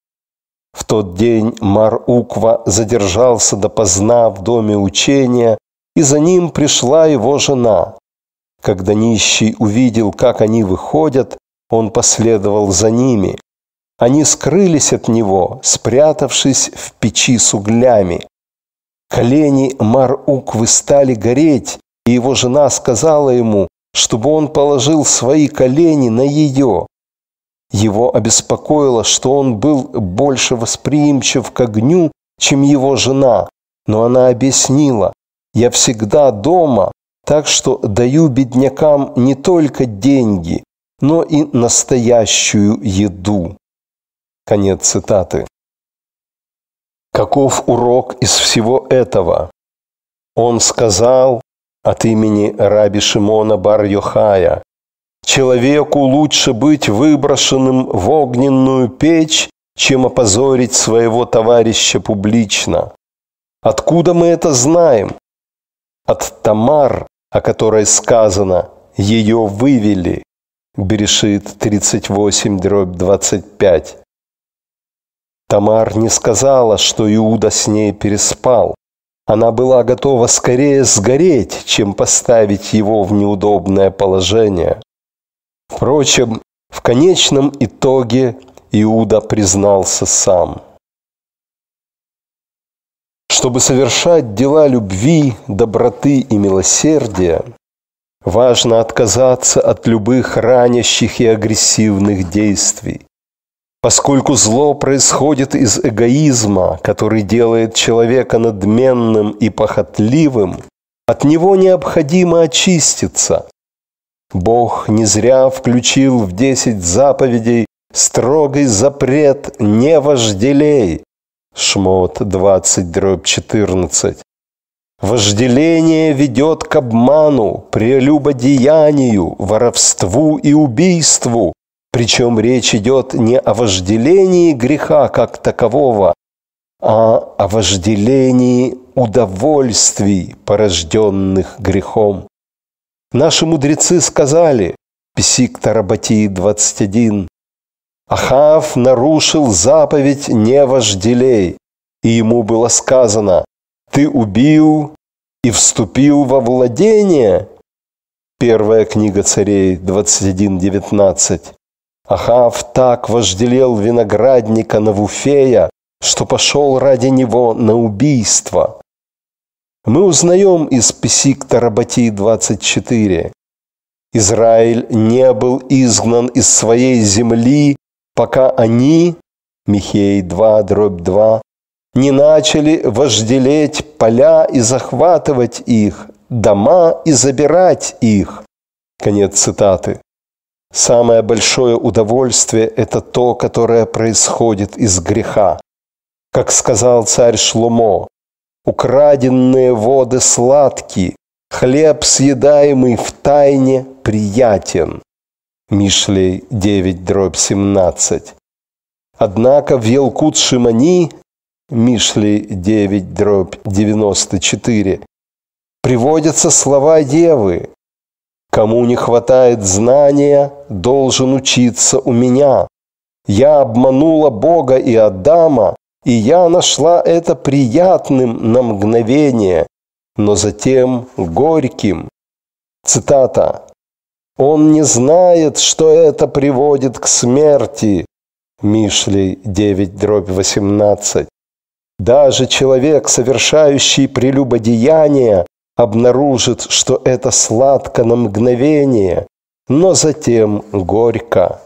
В тот день Мар-Уква задержался допоздна в доме учения, и за ним пришла его жена. Когда нищий увидел, как они выходят, он последовал за ними. Они скрылись от него, спрятавшись в печи с углями. Колени Мар-Уквы стали гореть, и его жена сказала ему, чтобы он положил свои колени на ее. Его обеспокоило, что он был больше восприимчив к огню, чем его жена, но она объяснила, «Я всегда дома, так что даю беднякам не только деньги, но и настоящую еду. Конец цитаты. Каков урок из всего этого? Он сказал от имени раби Шимона Бар-Йохая, «Человеку лучше быть выброшенным в огненную печь, чем опозорить своего товарища публично. Откуда мы это знаем? От Тамар, о которой сказано «ее вывели». Берешит 38, дробь 25. Тамар не сказала, что Иуда с ней переспал. Она была готова скорее сгореть, чем поставить его в неудобное положение. Впрочем, в конечном итоге Иуда признался сам. Чтобы совершать дела любви, доброты и милосердия, важно отказаться от любых ранящих и агрессивных действий. Поскольку зло происходит из эгоизма, который делает человека надменным и похотливым, от него необходимо очиститься. Бог не зря включил в десять заповедей строгий запрет «не вожделей», Шмот 20, дробь 14. Вожделение ведет к обману, прелюбодеянию, воровству и убийству. Причем речь идет не о вожделении греха как такового, а о вожделении удовольствий, порожденных грехом. Наши мудрецы сказали, Псик Тарабатии 21, Ахав нарушил заповедь «не вожделей», и ему было сказано «ты убил и вступил во владение». Первая книга царей 21.19. Ахав так вожделел виноградника Навуфея, что пошел ради него на убийство. Мы узнаем из Песикта Рабати 24. Израиль не был изгнан из своей земли пока они, Михей 2, дробь 2, не начали вожделеть поля и захватывать их, дома и забирать их. Конец цитаты. Самое большое удовольствие – это то, которое происходит из греха. Как сказал царь Шломо, украденные воды сладкие, хлеб, съедаемый в тайне, приятен. Мишлей 9, дробь 17. Однако в Елкут Шимани, Мишлей 9, дробь 94, приводятся слова Девы. «Кому не хватает знания, должен учиться у меня. Я обманула Бога и Адама, и я нашла это приятным на мгновение, но затем горьким». Цитата. Он не знает, что это приводит к смерти. Мишлей 9, дробь 18. Даже человек, совершающий прелюбодеяние, обнаружит, что это сладко на мгновение, но затем горько.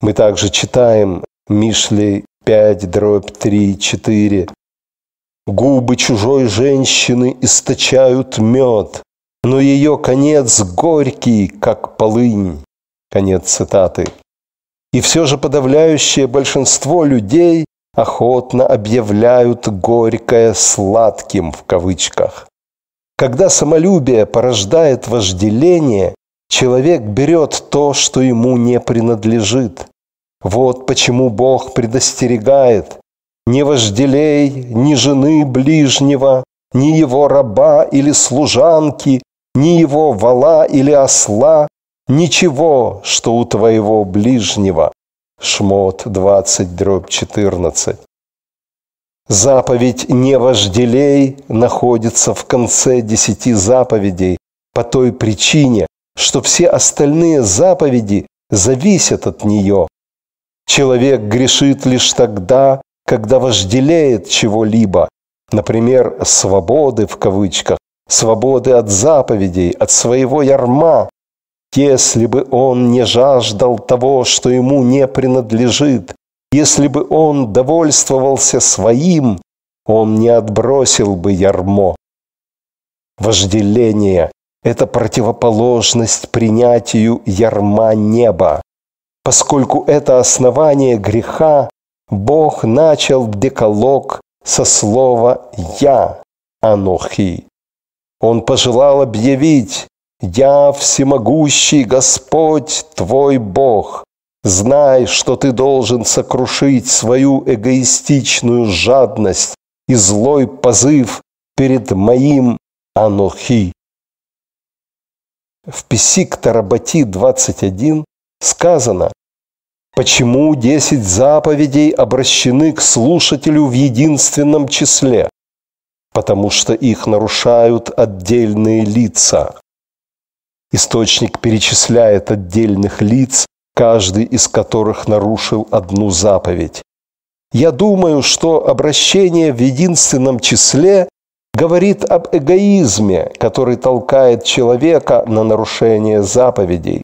Мы также читаем Мишлей 5, дробь 3, 4. Губы чужой женщины источают мед, но ее конец горький, как полынь. Конец цитаты. И все же подавляющее большинство людей охотно объявляют горькое сладким в кавычках. Когда самолюбие порождает вожделение, человек берет то, что ему не принадлежит. Вот почему Бог предостерегает «Не вожделей ни жены ближнего, ни его раба или служанки, ни его вала или осла, ничего, что у твоего ближнего». Шмот 20, дробь 14. Заповедь «не вожделей» находится в конце десяти заповедей по той причине, что все остальные заповеди зависят от нее. Человек грешит лишь тогда, когда вожделеет чего-либо, например, «свободы» в кавычках, свободы от заповедей, от своего ярма. Если бы он не жаждал того, что ему не принадлежит, если бы он довольствовался своим, он не отбросил бы ярмо. Вожделение – это противоположность принятию ярма неба. Поскольку это основание греха, Бог начал декалог со слова «Я» – «Анохи». Он пожелал объявить «Я всемогущий Господь, твой Бог». Знай, что ты должен сокрушить свою эгоистичную жадность и злой позыв перед моим Анохи. В Писик Тарабати 21 сказано, почему десять заповедей обращены к слушателю в единственном числе, потому что их нарушают отдельные лица. Источник перечисляет отдельных лиц, каждый из которых нарушил одну заповедь. Я думаю, что обращение в единственном числе говорит об эгоизме, который толкает человека на нарушение заповедей.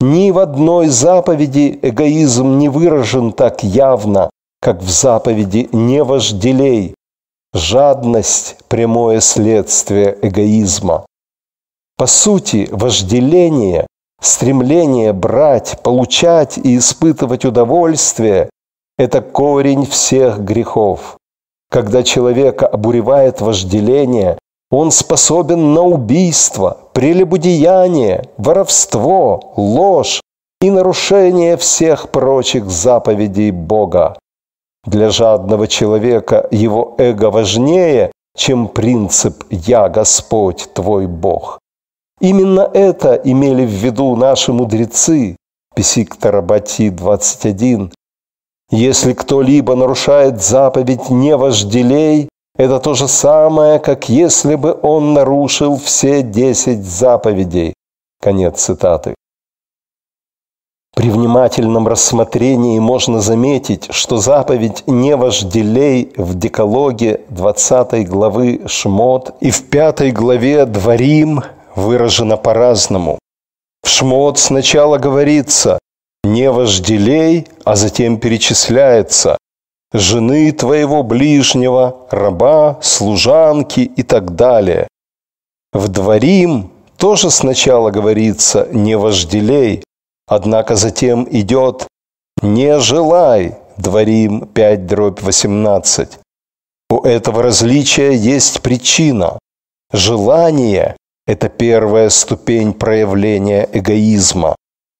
Ни в одной заповеди эгоизм не выражен так явно, как в заповеди «не вожделей». Жадность – прямое следствие эгоизма. По сути, вожделение, стремление брать, получать и испытывать удовольствие – это корень всех грехов. Когда человека обуревает вожделение, он способен на убийство, прелюбодеяние, воровство, ложь и нарушение всех прочих заповедей Бога. Для жадного человека его эго важнее, чем принцип «Я Господь, твой Бог». Именно это имели в виду наши мудрецы, Писик Тарабати 21. Если кто-либо нарушает заповедь «не вожделей», это то же самое, как если бы он нарушил все десять заповедей. Конец цитаты. При внимательном рассмотрении можно заметить, что заповедь «не вожделей» в Декалоге 20 главы Шмот и в 5 главе Дворим выражена по-разному. В Шмот сначала говорится «не вожделей», а затем перечисляется жены твоего ближнего, раба, служанки и так далее. В Дворим тоже сначала говорится «не вожделей», однако затем идет «не желай», Дворим 5 дробь 18. У этого различия есть причина. Желание – это первая ступень проявления эгоизма.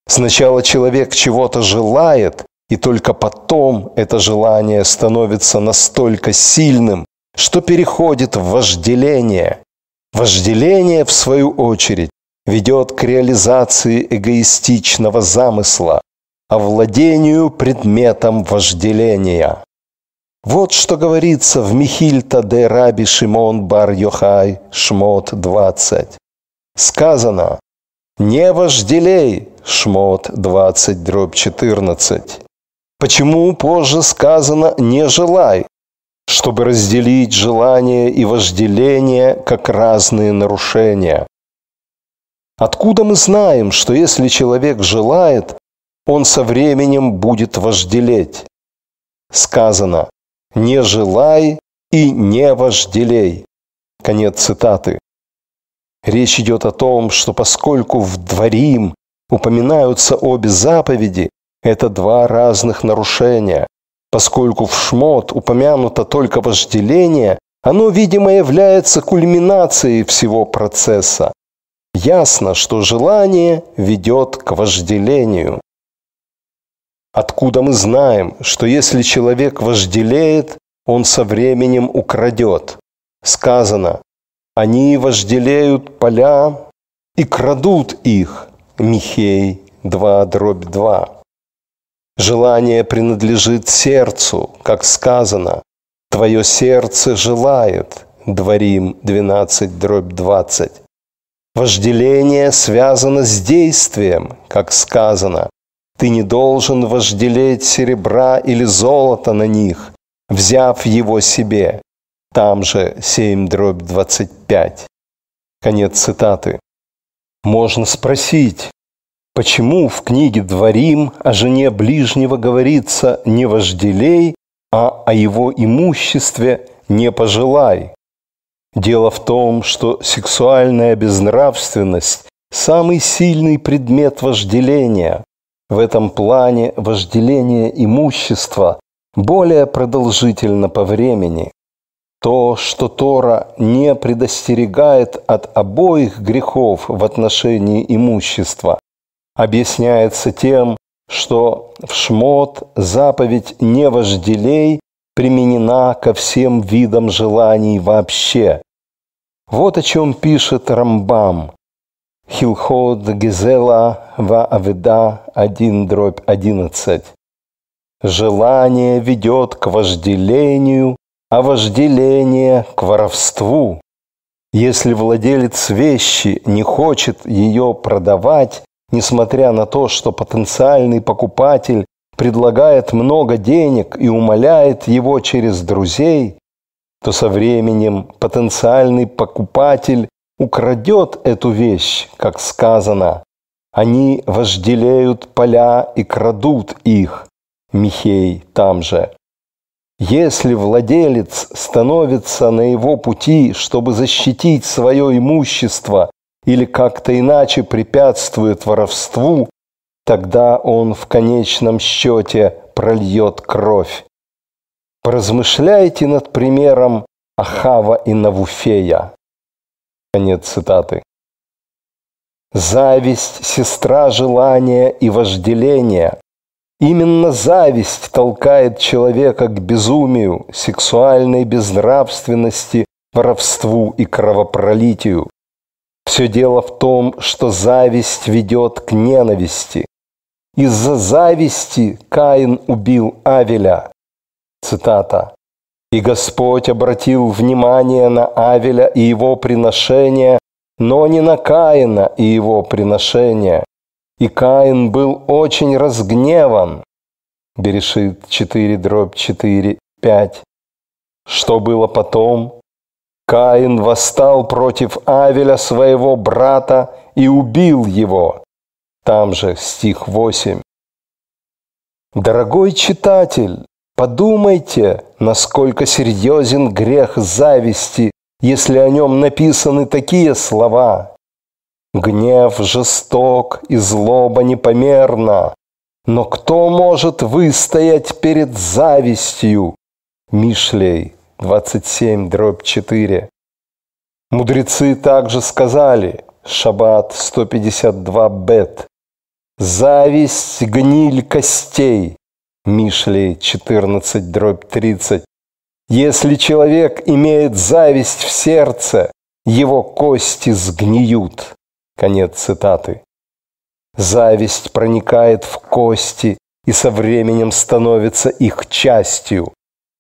Сначала человек чего-то желает, и только потом это желание становится настолько сильным, что переходит в вожделение. Вожделение, в свою очередь, ведет к реализации эгоистичного замысла, овладению предметом вожделения. Вот что говорится в Михильта де Раби Шимон бар Йохай, Шмот 20. Сказано «Не вожделей», Шмот 20, дробь 14. Почему позже сказано «не желай», чтобы разделить желание и вожделение как разные нарушения? Откуда мы знаем, что если человек желает, он со временем будет вожделеть? Сказано «не желай и не вожделей». Конец цитаты. Речь идет о том, что поскольку в дворим упоминаются обе заповеди, это два разных нарушения. Поскольку в шмот упомянуто только вожделение, оно, видимо, является кульминацией всего процесса. ясно, что желание ведет к вожделению. Откуда мы знаем, что если человек вожделеет, он со временем украдет? Сказано, они вожделеют поля и крадут их. Михей 2, дробь 2. Желание принадлежит сердцу, как сказано, «Твое сердце желает» Дворим 12, дробь 20. Вожделение связано с действием, как сказано, «Ты не должен вожделеть серебра или золота на них, взяв его себе». Там же 7, дробь 25. Конец цитаты. Можно спросить, Почему в книге «Дворим» о жене ближнего говорится «не вожделей», а о его имуществе «не пожелай»? Дело в том, что сексуальная безнравственность – самый сильный предмет вожделения. В этом плане вожделение имущества более продолжительно по времени. То, что Тора не предостерегает от обоих грехов в отношении имущества, объясняется тем, что в шмот заповедь «не вожделей» применена ко всем видам желаний вообще. Вот о чем пишет Рамбам. Хилход Гизела Аведа 1 дробь 11. Желание ведет к вожделению, а вожделение к воровству. Если владелец вещи не хочет ее продавать, Несмотря на то, что потенциальный покупатель предлагает много денег и умоляет его через друзей, то со временем потенциальный покупатель украдет эту вещь, как сказано. Они вожделеют поля и крадут их. Михей там же. Если владелец становится на его пути, чтобы защитить свое имущество или как-то иначе препятствует воровству, тогда он в конечном счете прольет кровь. Поразмышляйте над примером Ахава и Навуфея. Конец цитаты. Зависть – сестра желания и вожделения. Именно зависть толкает человека к безумию, сексуальной безнравственности, воровству и кровопролитию. Все дело в том, что зависть ведет к ненависти. Из-за зависти Каин убил Авеля. Цитата. «И Господь обратил внимание на Авеля и его приношение, но не на Каина и его приношение. И Каин был очень разгневан». Берешит 4, дробь 4, 5. Что было потом? Каин восстал против Авеля, своего брата, и убил его. Там же стих 8. Дорогой читатель, подумайте, насколько серьезен грех зависти, если о нем написаны такие слова. Гнев жесток и злоба непомерна, но кто может выстоять перед завистью? Мишлей 27, дробь 4. Мудрецы также сказали, Шаббат 152 бет, зависть гниль костей, Мишлей 14, дробь 30. Если человек имеет зависть в сердце, его кости сгниют. Конец цитаты. Зависть проникает в кости и со временем становится их частью.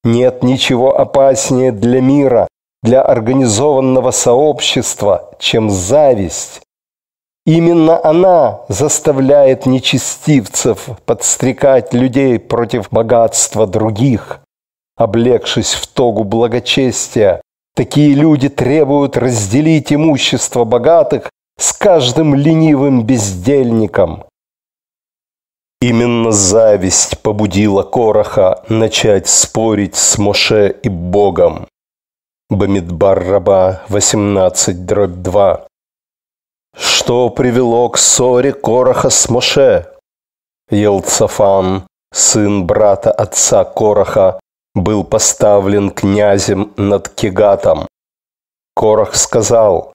Нет ничего опаснее для мира, для организованного сообщества, чем зависть. Именно она заставляет нечестивцев подстрекать людей против богатства других. Облегшись в тогу благочестия, такие люди требуют разделить имущество богатых с каждым ленивым бездельником. Именно зависть побудила Короха начать спорить с Моше и Богом. Бамидбар раба 18 дробь 2. Что привело к ссоре Короха с Моше? Елцафан, сын брата отца Короха, был поставлен князем над Кегатом. Корох сказал,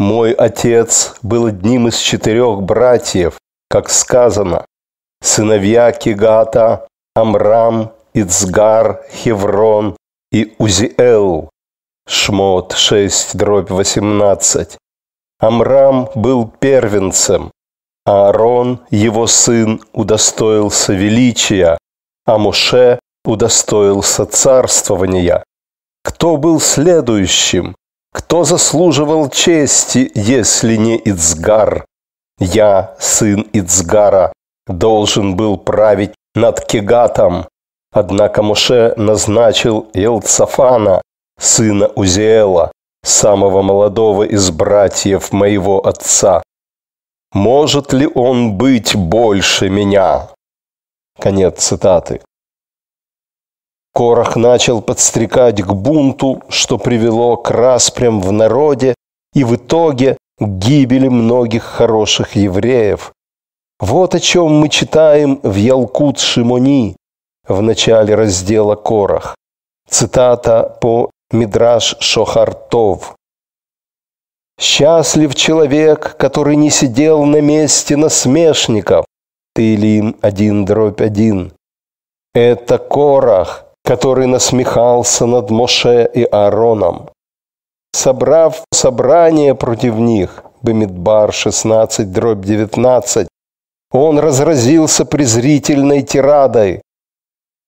Мой отец был одним из четырех братьев, как сказано, сыновья Кигата, Амрам, Ицгар, Хеврон и Узиэл. Шмот 6, дробь 18. Амрам был первенцем, Аарон, его сын, удостоился величия, а Моше удостоился царствования. Кто был следующим? Кто заслуживал чести, если не Ицгар? Я, сын Ицгара, должен был править над Кегатом. Однако Моше назначил Елцафана, сына Узиэла, самого молодого из братьев моего отца. Может ли он быть больше меня? Конец цитаты. Корах начал подстрекать к бунту, что привело к распрям в народе и в итоге к гибели многих хороших евреев. Вот о чем мы читаем в Ялкут Шимони в начале раздела Корах. Цитата по Мидраш Шохартов. «Счастлив человек, который не сидел на месте насмешников». Таилим 1 дробь 1. Это Корах, который насмехался над Моше и Аароном. Собрав собрание против них, Бемидбар 16 дробь 19, он разразился презрительной тирадой.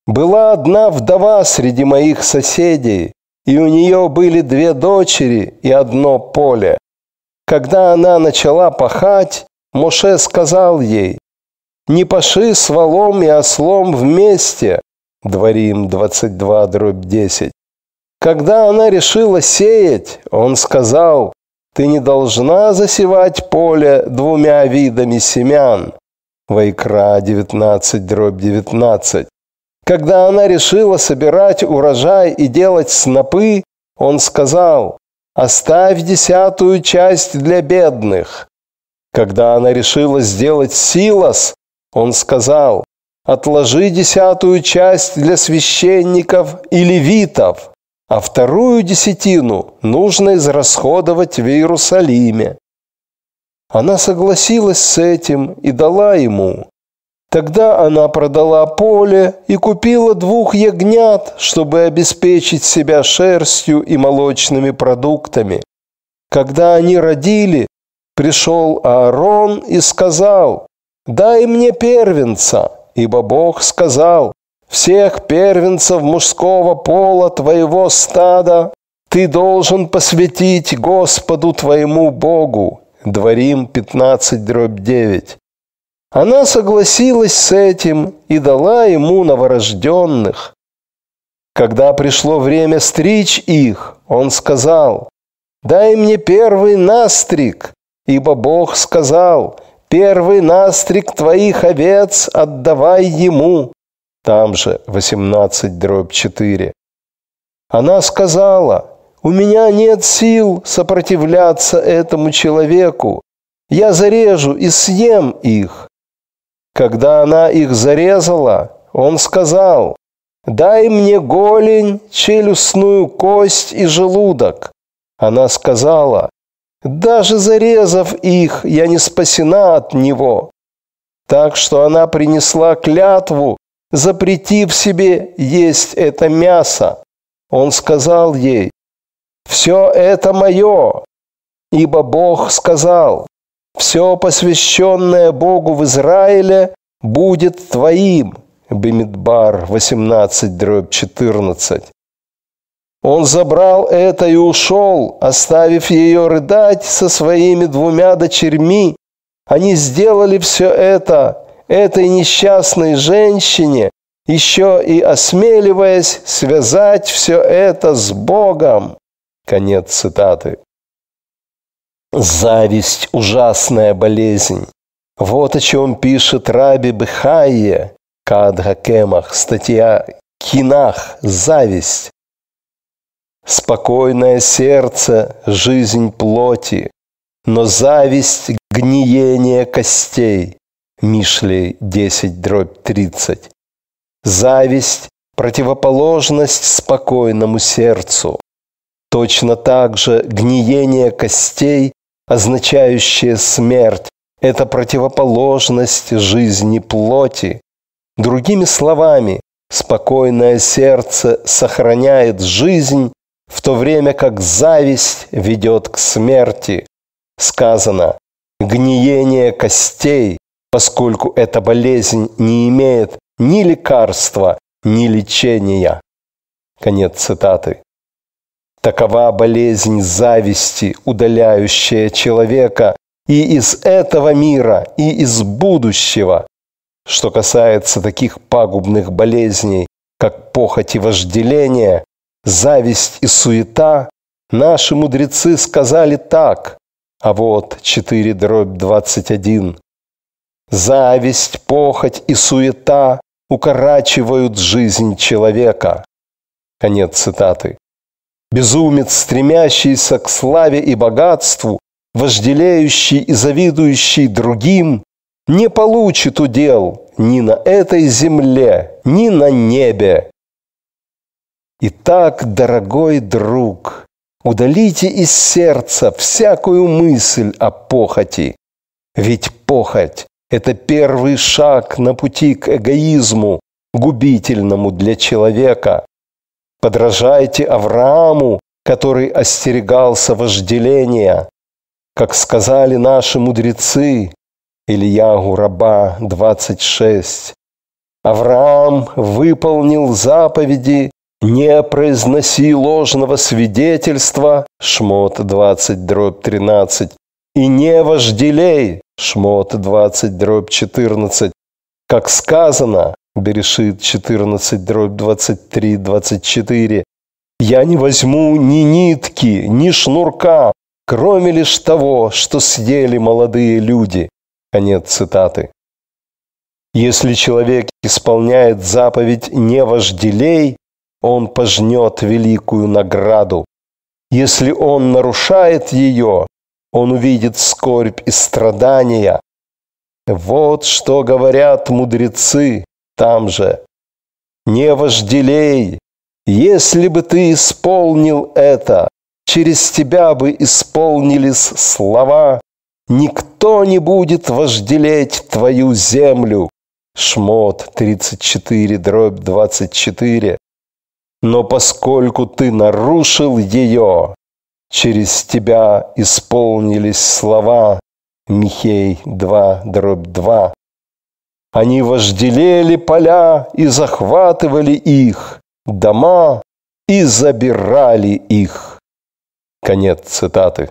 Была одна вдова среди моих соседей, и у нее были две дочери и одно поле. Когда она начала пахать, Моше сказал ей, «Не паши с валом и ослом вместе». Дворим 22, дробь 10. Когда она решила сеять, он сказал, «Ты не должна засевать поле двумя видами семян». Вайкра 19, дробь 19. Когда она решила собирать урожай и делать снопы, он сказал, «Оставь десятую часть для бедных». Когда она решила сделать силос, он сказал, «Отложи десятую часть для священников и левитов, а вторую десятину нужно израсходовать в Иерусалиме». Она согласилась с этим и дала ему. Тогда она продала поле и купила двух ягнят, чтобы обеспечить себя шерстью и молочными продуктами. Когда они родили, пришел Аарон и сказал, «Дай мне первенца», ибо Бог сказал, «Всех первенцев мужского пола твоего стада ты должен посвятить Господу твоему Богу». Дворим 15, дробь 9. Она согласилась с этим и дала ему новорожденных. Когда пришло время стричь их, он сказал, «Дай мне первый настриг, ибо Бог сказал, первый настриг твоих овец отдавай ему». Там же 18 дробь 4. Она сказала, «У меня нет сил сопротивляться этому человеку. Я зарежу и съем их». Когда она их зарезала, он сказал, «Дай мне голень, челюстную кость и желудок». Она сказала, «Даже зарезав их, я не спасена от него». Так что она принесла клятву, запретив себе есть это мясо. Он сказал ей, «Все это мое, ибо Бог сказал, все посвященное Богу в Израиле будет твоим. Бемидбар 18, дробь 14. Он забрал это и ушел, оставив ее рыдать со своими двумя дочерьми. Они сделали все это этой несчастной женщине, еще и осмеливаясь связать все это с Богом. Конец цитаты. Зависть – ужасная болезнь. Вот о чем пишет Раби Бехайе, Кадхакемах, статья «Кинах. Зависть». Спокойное сердце – жизнь плоти, но зависть – гниение костей. Мишлей 10, дробь 30. Зависть – противоположность спокойному сердцу. Точно так же гниение костей означающее смерть, это противоположность жизни плоти. Другими словами, спокойное сердце сохраняет жизнь, в то время как зависть ведет к смерти. Сказано «гниение костей», поскольку эта болезнь не имеет ни лекарства, ни лечения. Конец цитаты. Такова болезнь зависти, удаляющая человека и из этого мира, и из будущего. Что касается таких пагубных болезней, как похоть и вожделение, зависть и суета, наши мудрецы сказали так, а вот 4 дробь 21. Зависть, похоть и суета укорачивают жизнь человека. Конец цитаты. Безумец, стремящийся к славе и богатству, вожделеющий и завидующий другим, не получит удел ни на этой земле, ни на небе. Итак, дорогой друг, удалите из сердца всякую мысль о похоти, ведь похоть – это первый шаг на пути к эгоизму, губительному для человека. Подражайте Аврааму, который остерегался вожделения. Как сказали наши мудрецы, Ильягу Раба 26, Авраам выполнил заповеди «Не произноси ложного свидетельства» Шмот 20, дробь 13 и «Не вожделей» Шмот 20, дробь 14. Как сказано, Берешит 14, дробь 23, 24. «Я не возьму ни нитки, ни шнурка, кроме лишь того, что съели молодые люди». Конец цитаты. Если человек исполняет заповедь «не вожделей», он пожнет великую награду. Если он нарушает ее, он увидит скорбь и страдания. Вот что говорят мудрецы там же. Не вожделей, если бы ты исполнил это, через тебя бы исполнились слова «Никто не будет вожделеть твою землю». Шмот 34, дробь 24. Но поскольку ты нарушил ее, через тебя исполнились слова Михей 2, дробь 2. Они вожделели поля и захватывали их, дома и забирали их. Конец цитаты.